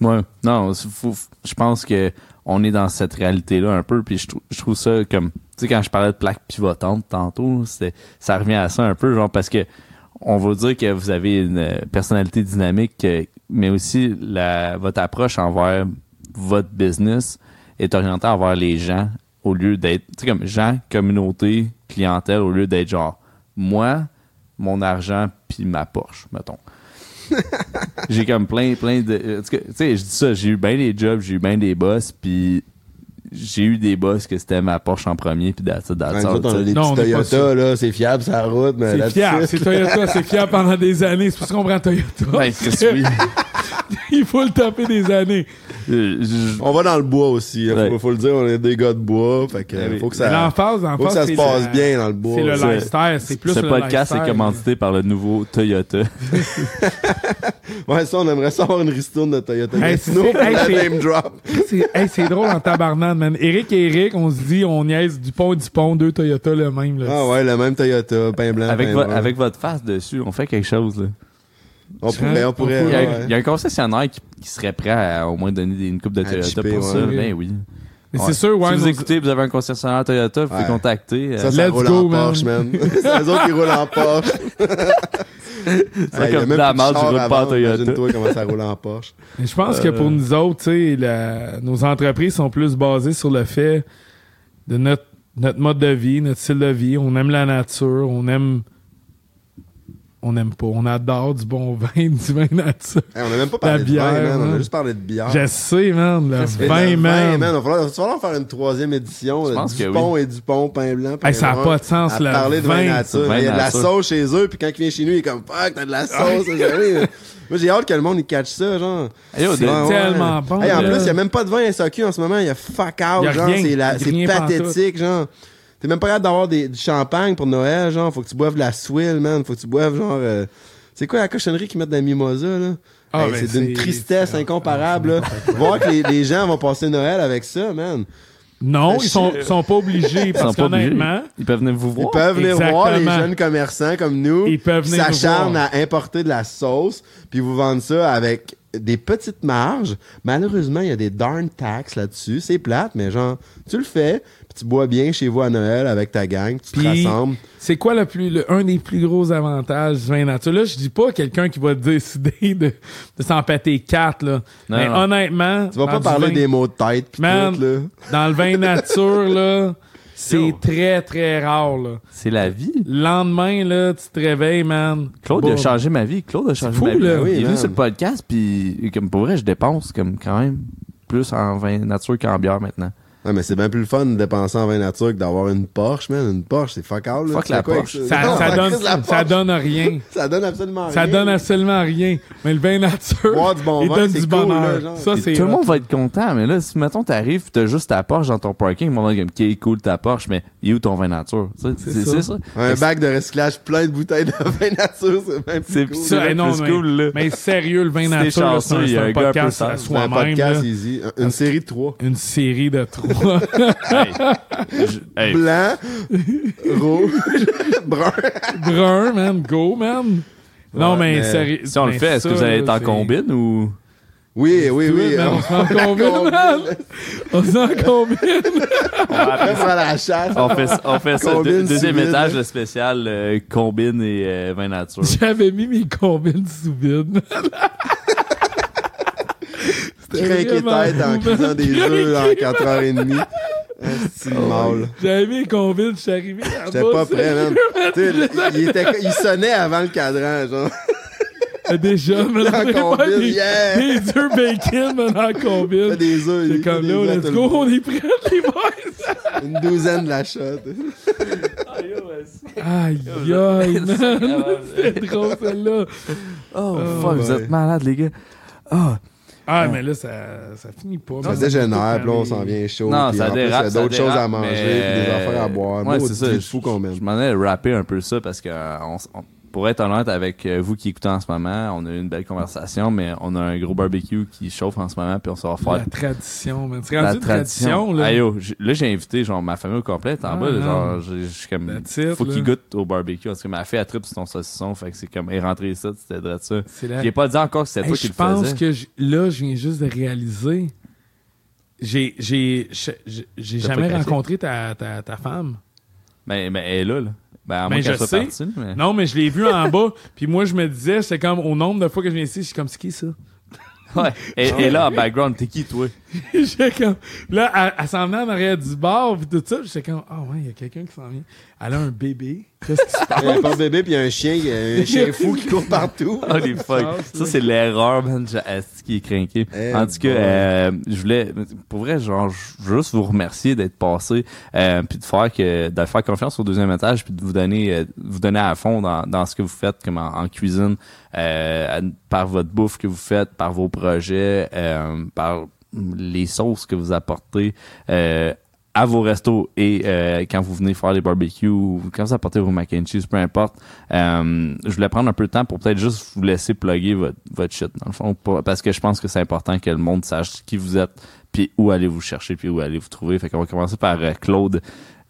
Ouais. Non, je pense que on est dans cette réalité-là un peu, puis je, je trouve ça comme, tu sais, quand je parlais de plaques pivotantes tantôt, ça revient à ça un peu, genre parce que on va dire que vous avez une euh, personnalité dynamique, euh, mais aussi la, votre approche envers votre business est orientée envers les gens au lieu d'être, tu sais, comme gens, communauté, clientèle, au lieu d'être genre, moi, mon argent, puis ma Porsche, mettons [LAUGHS] j'ai comme plein, plein de. cas, Tu sais, je dis ça, j'ai eu bien des jobs, j'ai eu bien des boss, puis j'ai eu des boss que c'était ma Porsche en premier, puis that's it, that's all, on a des Non, Toyota, là, c'est fiable, ça route, mais C'est là-dessus- fiable. C'est Toyota, c'est fiable pendant des années. C'est pour ça qu'on prend Toyota. Ben, oui. [LAUGHS] [LAUGHS] Il faut le taper des années. Euh, On va dans le bois aussi, hein, faut, Ouais. faut le dire, on est des gars de bois, fait que Ouais, faut que ça, L'emphase, faut que ça se c'est passe la- bien dans le bois. C'est le C'est- lifestyle. C'est plus Ce le podcast est commandité par le nouveau Toyota. [LAUGHS] Ouais, ça, on aimerait ça avoir une ristourne de Toyota. Hey, c'est- pour hey, la c'est- name drop. C'est hey, c'est drôle en tabarnane, man. Eric et Eric, on se dit, on niaise du pont du pont, deux Toyota le même. Là. Ah ouais, le même Toyota, pain blanc, avec, pain vo- brun. avec votre face dessus, on fait quelque chose, là. On pourrait, on pourrait. Il y a, ouais. il y a un concessionnaire qui, qui serait prêt à au moins donner une coupe de À Toyota chipper, pour ça. Ben oui. Mais Ouais. c'est sûr, ouais. si vous écoutez, vous avez un concessionnaire Toyota, vous pouvez contacter. euh, Ça, ça Let's roule go, en man. Porsche, man. [LAUGHS] c'est eux autres qui roulent en Porsche. [LAUGHS] C'est comme la marge, char roule pas en Toyota. Imagine-toi comment ça roule en Porsche. [LAUGHS] Mais je pense que pour nous autres, tu sais, la- nos entreprises sont plus basées sur le fait de notre, notre mode de vie, notre style de vie. On aime la nature, on aime. On n'aime pas. On adore du bon vin, [LAUGHS] du vin nature. Hey, on a même pas parlé La de bière, vin, man. On a juste parlé de bière. Je sais, man. Le vin, le man. Il va falloir, il va falloir faire une troisième édition. Je là, pense que Dupont et pain blanc. pain Hey, ça n'a pas de sens, à le parler de vin nature. Il y a de la sauce chez eux, puis quand il vient chez nous, il est comme fuck, t'as de la sauce. jamais- Moi, j'ai hâte que le monde il catch ça, genre. Hey, C'est ouais. tellement bon. Hey, en là. plus, il n'y a même pas de vin SAQ en ce moment. Il y a fuck out, Y a genre. C'est pathétique, genre. T'es même pas capable d'avoir des- du champagne pour Noël, genre. Faut que tu boives de la swill, man. Faut que tu boives, genre. euh, C'est quoi la cochonnerie qu'ils mettent dans la mimosa, là? Ah, Hey, ben, c'est d'une tristesse incomparable, là. Voir que les, les gens vont passer Noël avec ça, man. Non, Ben, ils sont, je- ils sont pas obligés Ils parce sont pas obligés. qu'honnêtement, Ils peuvent venir vous Ils voir. peuvent venir voir les jeunes commerçants comme nous Ils peuvent qui venir vous s'acharnent à importer de la sauce, puis vous vendent ça avec des petites marges. Malheureusement, il y a des darn taxes là-dessus. C'est plate, mais genre, tu le fais, tu bois bien chez vous à Noël avec ta gang, tu te rassembles. c'est quoi le plus, le- un des plus gros avantages du vin nature? Là, je dis pas quelqu'un qui va décider de, de s'en péter quatre, là. Non, Mais non. honnêtement. Tu vas pas parler vin- des mots de tête pis Man. tout, là. Dans le vin nature, là, [LAUGHS] c'est très, très rare, là. C'est la vie. Le lendemain, là, tu te réveilles, man. Claude a changé ma vie. Claude a changé fou, ma vie. là. Oui, il est venu sur le podcast, puis comme pour vrai, je dépense comme quand même plus en vin nature qu'en bière maintenant. Ouais, mais c'est bien plus le fun de dépenser en vin nature que d'avoir une Porsche, man. Une Porsche, c'est fuck all, là. Fuck la quoi Porsche. Ça, Non, ça donne, la ça Porsche. donne rien. [LAUGHS] Ça donne absolument Ça rien. donne absolument rien. Mais le vin nature, Boire du bon il vin, donne c'est du cool, bonheur. là. Ça, tout le monde va être content, mais là, si mettons t'arrives, t'as juste ta Porsche dans ton parking, va dire, ok, cool ta Porsche, mais il est où ton vin nature? C'est ça. ça. Un bac de recyclage plein de bouteilles de vin nature, c'est même plus cool. c'est Ça, plus mais- cool, là. Mais sérieux, le vin nature, c'est un, il y c'est a un un gars podcast à soi-même. podcast là. easy. Une série de trois. Une série de trois. Hey, Blanc, rouge, [LAUGHS] brun. Brun, man. Go, man. Non, Ouais, mais, mais sérieux. si on le fait, est-ce que ça, vous allez être en combine ou? Oui, oui, Oui, oui. man, on- s'en combine, man? On s'en combine. On va la chasse. On fait, on fait ça. Deux- deuxième étage, le spécial euh, combine et euh, vin nature. J'avais mis mes combines sous vide. [LAUGHS] Craquer tête en man. des [LAUGHS] œufs en 4h30. C'est Oh, mal. J'avais mis combines, je suis arrivé là-bas. J'étais pas prêt, man. [LAUGHS] Il, était, il sonnait avant le cadran, genre. Euh, Déjà, mais En combine, des, yeah! des œufs bacon, mais en combine. des œufs. C'est comme là, let's go, on est prêts, [LAUGHS] les boys. Une douzaine de la shot. Aïe, aïe, man. C'était drôle, celle-là. Oh, Oh, fuck, vous êtes malade, les gars. Ah, Ah, mais là, ça, ça finit pas. Ça dégénère, puis là, on s'en vient chaud. Non, puis ça dérape, Il y a d'autres choses à manger, mais- puis des affaires à boire. Ouais, c'est ça. fou qu'on Je mène. m'en ai rappé un peu ça parce que euh, on- pour être honnête avec euh, vous qui écoutez en ce moment, on a eu une belle conversation, mais on a un gros barbecue qui chauffe en ce moment, puis on s'en va faire La tradition, man. C'est la rendu une tradition, là. Ah, yo, là, j'ai invité genre ma famille au complet en Ah, bas. genre, je suis comme, it, faut qu'ils goûtent au barbecue. Parce que ma fille a trip sur ton saucisson, fait que c'est comme, elle est rentrée ici, c'était de ça. La- J'ai pas dit encore que c'était Hey, toi qui je le pense faisais. que j- là, je viens juste de réaliser. J'ai, j'ai, j'ai jamais rencontré ta, ta, ta femme. Mais, mais elle est là, là. Ben, à Ben, je soit sais. partie, mais... Non, mais je l'ai vu en [LAUGHS] bas. Puis moi, je me disais, c'est comme au nombre de fois que je viens ici, je suis comme, c'est qui ça? Ouais. Et, et là, en [LAUGHS] background, t'es qui, toi? [LAUGHS] J'étais comme, là, elle, elle s'en venait en arrière du bar, puis tout ça. J'étais comme, ah ouais, il y a quelqu'un qui s'en vient. Elle a un bébé. Qu'est-ce qui se passe? Il y a pas de bébé, puis il y a un chien, il y a un [LAUGHS] chien fou qui court partout. Oh, les fuck. Ça, c'est l'erreur, man. Qui est craqué. Eh, en tout cas, bon. euh, je voulais, pour vrai, genre, je veux juste vous remercier d'être passé, euh, puis de faire que, de faire confiance au deuxième étage, puis de vous donner, euh, vous donner à fond dans, dans ce que vous faites, comme en, en cuisine, euh, par votre bouffe que vous faites, par vos projets, euh, par les sauces que vous apportez. Euh, à vos restos et euh, quand vous venez faire les barbecues ou quand vous apportez vos mac and cheese, peu importe, euh, je voulais prendre un peu de temps pour peut-être juste vous laisser plugger votre, votre shit, dans le fond, parce que je pense que c'est important que le monde sache qui vous êtes, puis où allez vous chercher, puis où allez vous trouver. Fait qu'on va commencer par euh, Claude,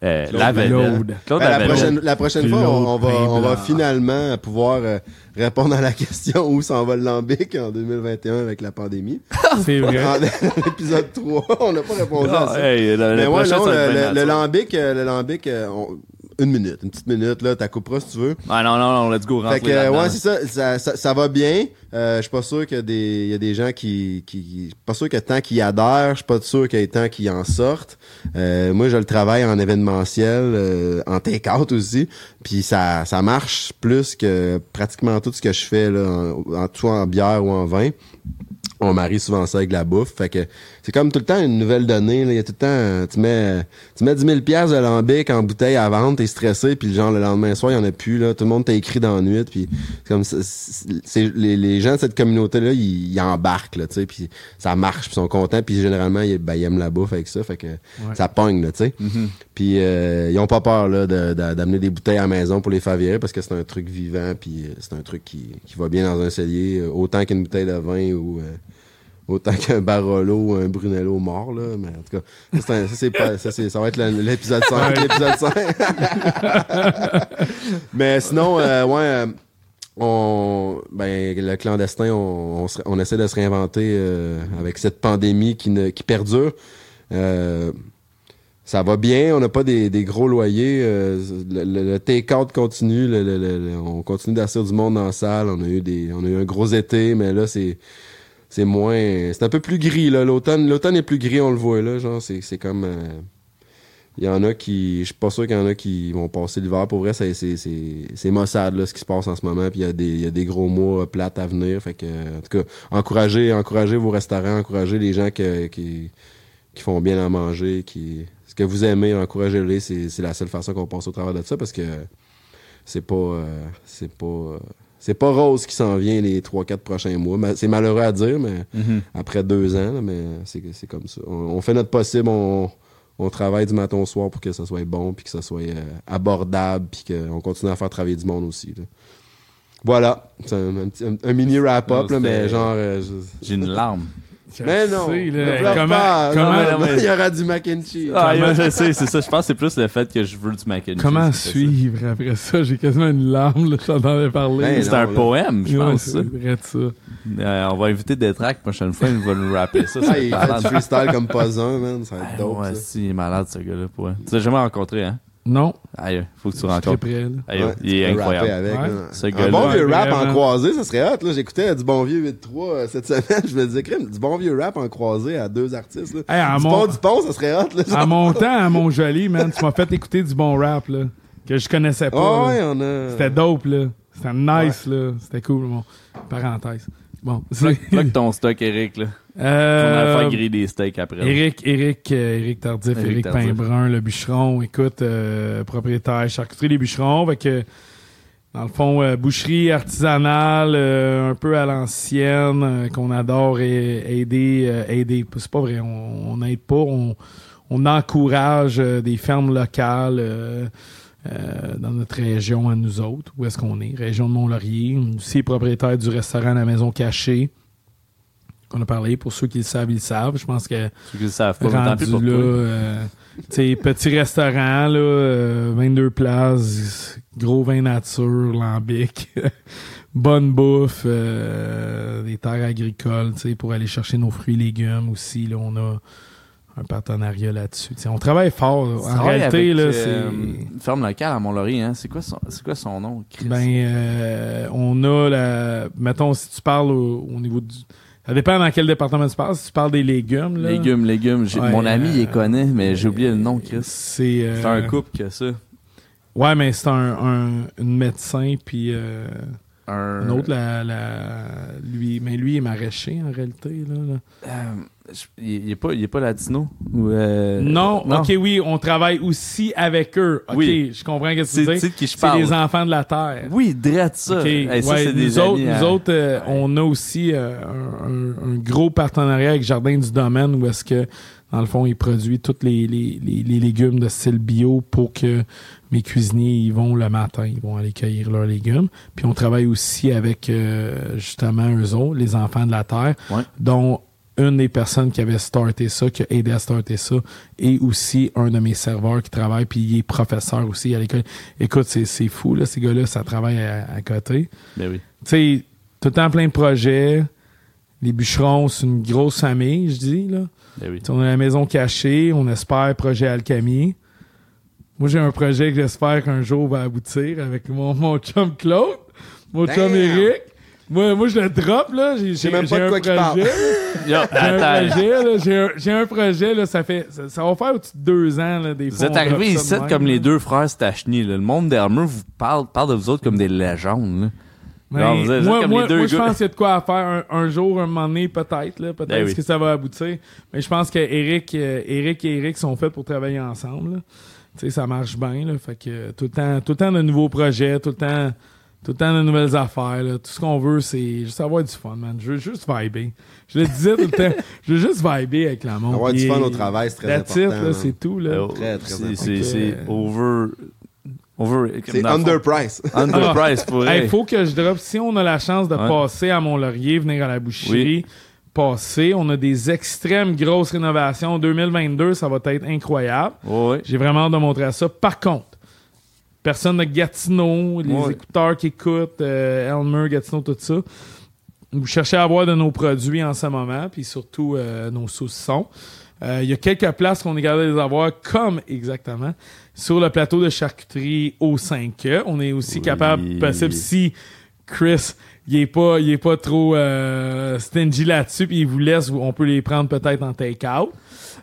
euh, Claude Lavelle. Claude. Claude Ben, la, prochaine, la prochaine fois, on, on va, on va finalement pouvoir euh, répondre à la [LAUGHS] question où s'en va le lambic en 2021 avec la pandémie. [LAUGHS] C'est vrai. En [LAUGHS] l'épisode 3, on n'a pas répondu à ça. hey, le, le Mais ouais, prochain, non, le, le, lambic, euh, le lambic, on- une minute, une petite minute, là, t'as couperas si tu veux. Ah non, non, non, let's go, Fait rentrer que, euh, ouais, c'est ça, ça, ça, ça va bien. Euh, je suis pas sûr qu'il y a des, il y a des gens qui, qui, qui- je suis pas sûr que tant qu'ils adhèrent, je suis pas sûr qu'il y ait tant qu'ils en sortent. Euh, moi, je le travaille en événementiel, euh, en take-out aussi, puis ça, ça marche plus que pratiquement tout ce que je fais là, en, en tout en bière ou en vin. On marie souvent ça avec la bouffe. Fait que c'est comme tout le temps une nouvelle donnée. Là. Il y a tout le temps, tu mets, tu mets 10 000 pièces de lambic en bouteille à vendre, t'es stressé, puis genre le lendemain soir, il y en a plus. Là. Tout le monde t'a écrit dans la nuit. Puis c'est comme c'est, les, les gens de cette communauté-là, ils, ils embarquent, là, tu sais, puis ça marche, puis ils sont contents, puis généralement, ils, ben, ils aiment la bouffe avec ça. Fait que ça pogne, là, tu sais. Puis euh, ils ont pas peur là, de- de- d'amener des bouteilles à la maison pour les faire virer parce que c'est un truc vivant, puis euh, c'est un truc qui, qui va bien dans un cellier, euh, autant qu'une bouteille de vin ou euh, autant qu'un Barolo ou un Brunello mort, là. Mais en tout cas, ça, un- ça, c'est pas, ça, c'est- ça va être l'épisode 5. l'épisode 5. [LAUGHS] mais sinon, euh, ouais, euh, on, ben, le clandestin, on, on, essaie de se réinventer euh, avec cette pandémie qui, ne, qui perdure. Euh, ça va bien, on n'a pas des, des gros loyers. euh, le, le- le take-out continue, le- on continue d'assurer du monde dans la salle. On a eu des, on a eu un gros été, mais là c'est, c'est moins, c'est un peu plus gris là. L'automne, l'automne est plus gris, on le voit là. Genre c'est, c'est comme, euh, il y en a qui, je suis pas sûr qu'il y en a qui vont passer l'hiver. Pour vrai, c'est, c'est, c'est, c'est maussade là ce qui se passe en ce moment. Puis il y a des, y a des gros mois plates à venir. Fait que, en tout cas, encouragez, encouragez vos restaurants, encouragez les gens qui qui font bien à manger, qui ce que vous aimez, encouragez-les, c'est c'est la seule façon qu'on passe au travers de ça parce que c'est pas euh, c'est pas euh, c'est pas rose qui s'en vient les 3-4 prochains mois. C'est malheureux à dire, mais après deux ans, là, mais c'est c'est comme ça. On, on fait notre possible, on, on travaille du matin au soir pour que ça soit bon, puis que ça soit euh, abordable, puis qu'on continue à faire travailler du monde aussi. là. Voilà, c'est un, mini wrap-up, mais genre... euh, J'ai une larme. Je Mais non, sais, là, comment, pas. comment, Non, non, mais- il y aura du mac and cheese? Ah, yeah, je [LAUGHS] sais, c'est ça. Je pense que c'est plus le fait que je veux du mac and cheese comment ça. suivre après ça? J'ai quasiment une larme, là, j'en avais parlé. Ben, C'est un là. poème, je Ouais, pense. c'est ça. vrai de ça. Euh, on va inviter Détrac la prochaine fois, il va nous rapper ça. ça Ah, il fait malade. du freestyle comme pas un, man. Ça va être Ah, dope, ouais, ça. si, il est malade ce gars-là. Tu l'as jamais rencontré, hein? Non, Aïe, faut que tu je suis très rencontres. près, là. Aïe, Ouais, il est incroyable. avec, Ouais. là. Ce un bon vieux rap en vraiment. croisé, ça serait hot. Là. J'écoutais du bon vieux 8-3 euh, cette [LAUGHS] semaine. Je me disais, crème, du bon vieux rap en croisé à deux artistes. Là. Hey, à du mon- pont du pont, ça serait hot. Là, À mon [LAUGHS] temps, à Montjoli, man, tu m'as fait écouter du bon rap, là, que je connaissais pas. Ah là. ouais, on a... C'était dope, là. C'était nice, là. C'était cool, bon. Parenthèse. Bon. Plug, ton stock, Eric, là. On va Euh, faire griller des steaks après. Eric, Eric, euh, Eric Tardif, Eric Eric, Tardif. Painbrun, le bûcheron, écoute, euh, propriétaire, charcuterie les bûcherons, fait que, dans le fond, euh, boucherie artisanale, euh, un peu à l'ancienne, euh, qu'on adore et, aider, euh, aider. C'est pas vrai, on n'aide pas, on, on encourage euh, des fermes locales, euh, euh, dans notre région à nous autres, où est-ce qu'on est, région de Mont-Laurier. Aussi propriétaire du restaurant La Maison Cachée, qu'on a parlé. Pour ceux qui le savent, ils le savent. Je pense que Ceux qui le savent pas, rendu là, euh, petit restaurant, là, euh, 22 places, gros vin nature, lambic, [LAUGHS] bonne bouffe, euh, des terres agricoles, tu sais, pour aller chercher nos fruits et légumes aussi. Là, on a un partenariat là-dessus. On travaille fort. En réalité, avec, là, euh, c'est... une ferme locale à Mont-Laurier, hein? C'est quoi son, c'est quoi son nom? Chris? Ben, euh, on a la. Mettons, si tu parles au, au niveau du. Ça dépend dans quel département tu parles. Si tu parles des légumes, là. légumes, légumes. Ouais, mon ami, il les euh, connaît, mais j'ai oublié le nom, Chris. C'est. euh, C'est un couple que ça. Ouais, mais c'est un, un une médecin, puis euh, Un, un autre, la, la, lui, mais lui il est maraîcher en réalité. Là, là. Euh, il, il est pas, il est pas latino? Ou, euh, non, ok, oui, on travaille aussi avec eux. Ok, Oui. je comprends ce que tu C'est je C'est parle. les enfants de la terre. Oui, drette ça. Hey, ça, ouais, c'est des nous autres, nous hein. autres euh, on a aussi un, un- un gros partenariat avec Jardin du Domaine où est-ce que, dans le fond, ils produisent tous les, les, les, les légumes de style bio pour que mes cuisiniers ils vont le matin, ils vont aller cueillir leurs légumes. Puis on travaille aussi avec euh, justement eux autres, les enfants de la terre, Ouais. dont une des personnes qui avait starté ça, qui a aidé à starter ça, et aussi un de mes serveurs qui travaille, puis il est professeur aussi à l'école. Écoute, c'est fou, là, ces gars-là, ça travaille à- à côté Ben oui. tu sais, tout le temps plein de projets. Les bûcherons, c'est une grosse famille, je dis, là. Ben oui. On a la maison cachée, on espère projet Alchemy. Moi, j'ai un projet que j'espère qu'un jour va aboutir avec mon, [LAUGHS] mon chum Claude, mon chum. Eric. Moi, moi, je le drop, là. J'ai même pas de quoi qu'il parle. [LAUGHS] J'ai un projet, là. J'ai un, projet, là. Ça fait, ça, ça va faire au-dessus de deux ans, là, des Vous êtes arrivés de ici comme là. les deux frères Stachny. là. Le monde d'Hermeux vous parle, parle de vous autres comme des légendes. là. Mais Non, vous êtes moi, comme moi, les deux moi, je pense qu'il y a de quoi à faire un, un jour, un moment donné, peut-être. là, Peut-être Ben oui. que ça va aboutir. Mais je pense que Eric, euh, Eric et Eric sont faits pour travailler ensemble. là. Tu sais, ça marche bien. Là, fait que tout le temps, tout le temps de nouveaux projets, tout le temps, tout le temps de nouvelles affaires. là. Tout ce qu'on veut, c'est juste avoir du fun, man. Je veux juste vibrer. Je le disais tout le temps. [LAUGHS] Je veux juste vibrer avec la monde. Avoir du fun au travail, c'est très it, important. là, man. c'est tout. Là. Euh, Très, très c'est- important. c'est over. Over. C'est underprice. Underprice [LAUGHS] pour Ah. Hey, vrai. faut que je drop. Si on a la chance de Ouais. passer à Mont-Laurier, venir à la boucherie, on a des extrêmes grosses rénovations. 2022, ça va être incroyable. J'ai vraiment hâte de montrer ça. Par contre, personne de Gatineau, les écouteurs qui écoutent, euh, Elmer, Gatineau, tout ça. Vous cherchez à avoir de nos produits en ce moment, puis surtout euh, nos saucissons. Euh, Il y a quelques places qu'on est capable de les avoir, comme exactement, sur le plateau de charcuterie au 5E. On est aussi Oui. capable, possible, si Chris, il est pas, il est pas trop euh, stingy là-dessus, puis il vous laisse, on peut les prendre peut-être en take-out.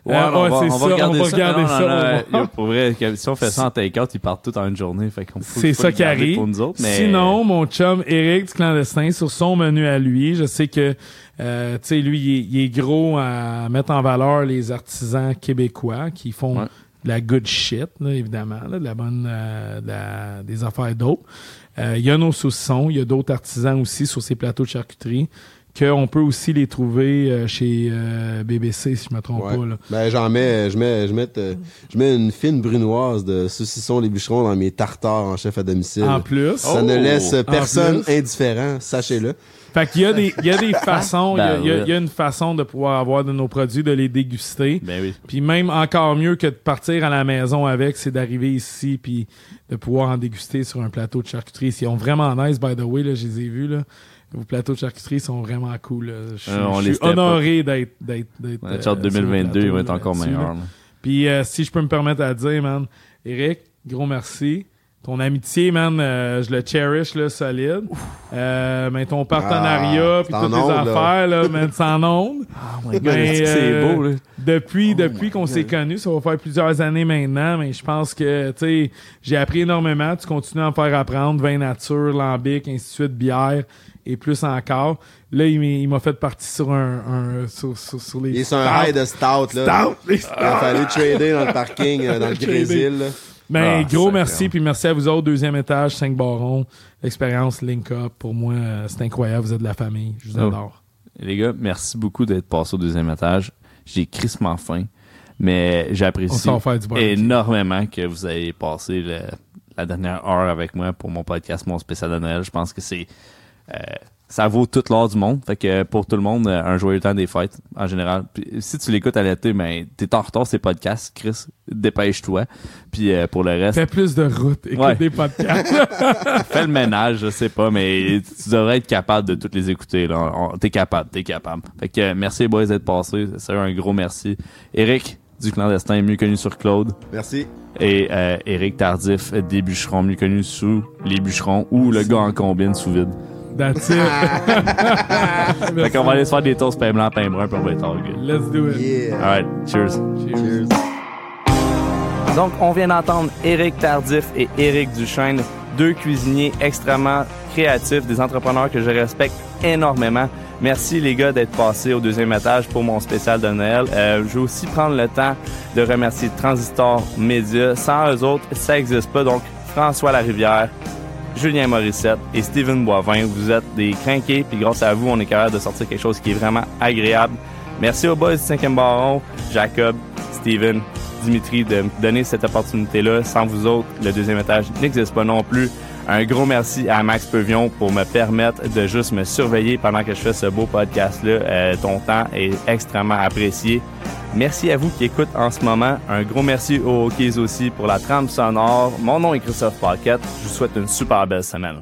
Ouais, Euh, on ouais, va, on regarder on va ça. regarder non, non, pour vrai, si on fait ça en take-out, ils partent tous en une journée. Fait qu'on C'est ça qui arrive. Pour nous autres, mais... Sinon, mon chum Eric du clandestin, sur son menu à lui, je sais que, euh, tu sais, lui, il est, il est gros à mettre en valeur les artisans québécois qui font Ouais. de la good shit, là, évidemment, là, de la bonne, euh, de la- des affaires d'autres. Euh, Il y a nos saucissons, il y a d'autres artisans aussi sur ces plateaux de charcuterie qu'on peut aussi les trouver euh, chez euh, BBC, si je me trompe Ouais. pas. Là. Ben, j'en mets, je mets, je mets, euh, je mets une fine brunoise de saucisson les bûcherons dans mes tartares en chef à domicile. En plus. Ça Oh! ne laisse En personne indifférent, sachez-le. Fait qu'il y a des, il y a des [LAUGHS] façons, il y a- il y, a- Ben il y a une façon de pouvoir avoir de nos produits, de les déguster. Ben oui. Puis même encore mieux que de partir à la maison avec, c'est d'arriver ici puis de pouvoir en déguster sur un plateau de charcuterie. Ils sont vraiment nice, by the way, là, je les ai vus. Là. Vos plateaux de charcuterie sont vraiment cool. là. Je suis, Euh, je suis honoré d'être. d'être, d'être Ouais, euh, Chart sur le 2022, plateau il va être encore meilleur. Puis euh, si je peux me permettre à dire, man, Eric, gros merci. Ton amitié, man, euh, je le cherish, là, solide. Euh, mais ton partenariat, Ah, puis toutes tes là. affaires, là, man, en onde. Oh [LAUGHS] my God, c'est c'est beau, là? Depuis, Oh depuis qu'on s'est connus, ça va faire plusieurs années maintenant, mais je pense que, tu sais, j'ai appris énormément. Tu continues à me faire apprendre. Vin nature, lambic, ainsi de suite, bière et plus encore. Là, il m'a- il m'a fait partie sur un, un sur, sur, sur les Il est sur un high de stout, là. Stout, les Il a fallu trader dans le parking, euh, dans le. [LAUGHS] Brésil, là. Ben, Ah, gros merci, puis merci à vous autres, deuxième étage, 5 barons, l'expérience Link Up, pour moi, euh, c'est incroyable, vous êtes de la famille, je vous Oh. adore. Les gars, merci beaucoup d'être passé au deuxième étage. J'ai crissement faim, mais j'apprécie énormément que vous ayez passé le- la dernière heure avec moi pour mon podcast, mon spécial de Noël. Je pense que c'est euh, ça vaut toute l'or du monde. Fait que pour tout le monde, euh, un joyeux temps des fêtes en général. Puis, si tu l'écoutes à l'été, ben t'es en retard ces podcasts, Chris, dépêche-toi. Puis euh, pour le reste, Fais plus de route, écoute Ouais. des podcasts. [LAUGHS] fais le ménage, je sais pas, mais tu devrais être capable de toutes les écouter. Là. On- T'es capable, t'es capable. Fait que euh, merci boys d'être passés. C'est un gros merci. Eric du clandestin, mieux connu sur Claude. Merci. Et euh, Eric Tardif des bûcherons, mieux connu sous les bûcherons ou le gars en combine sous vide. That's it. [LAUGHS] Fait qu'on va aller se faire des toasts pain blanc, pain brun, puis on va être all good. Let's do it. Yeah. Alright, cheers. Cheers. Donc, on vient d'entendre Éric Tardif et Éric Duchesne, deux cuisiniers extrêmement créatifs, des entrepreneurs que je respecte énormément. Merci les gars d'être passés au deuxième étage pour mon spécial de Noël. Euh, je vais aussi prendre le temps de remercier Transistor Media. Sans eux autres, ça n'existe pas. Donc, François Larivière, Julien Morissette et Steven Boivin, vous êtes des crinqués, puis grâce à vous, on est capable de sortir quelque chose qui est vraiment agréable. Merci aux boys du 5e baron, Jacob, Steven, Dimitri de me donner cette opportunité-là. Sans vous autres, le deuxième étage n'existe pas non plus. Un gros merci à Max Pevion pour me permettre de juste me surveiller pendant que je fais ce beau podcast-là. Euh, ton temps est extrêmement apprécié. Merci à vous qui écoutez en ce moment. Un gros merci aux Hokies aussi pour la trame sonore. Mon nom est Christophe Paquette. Je vous souhaite une super belle semaine.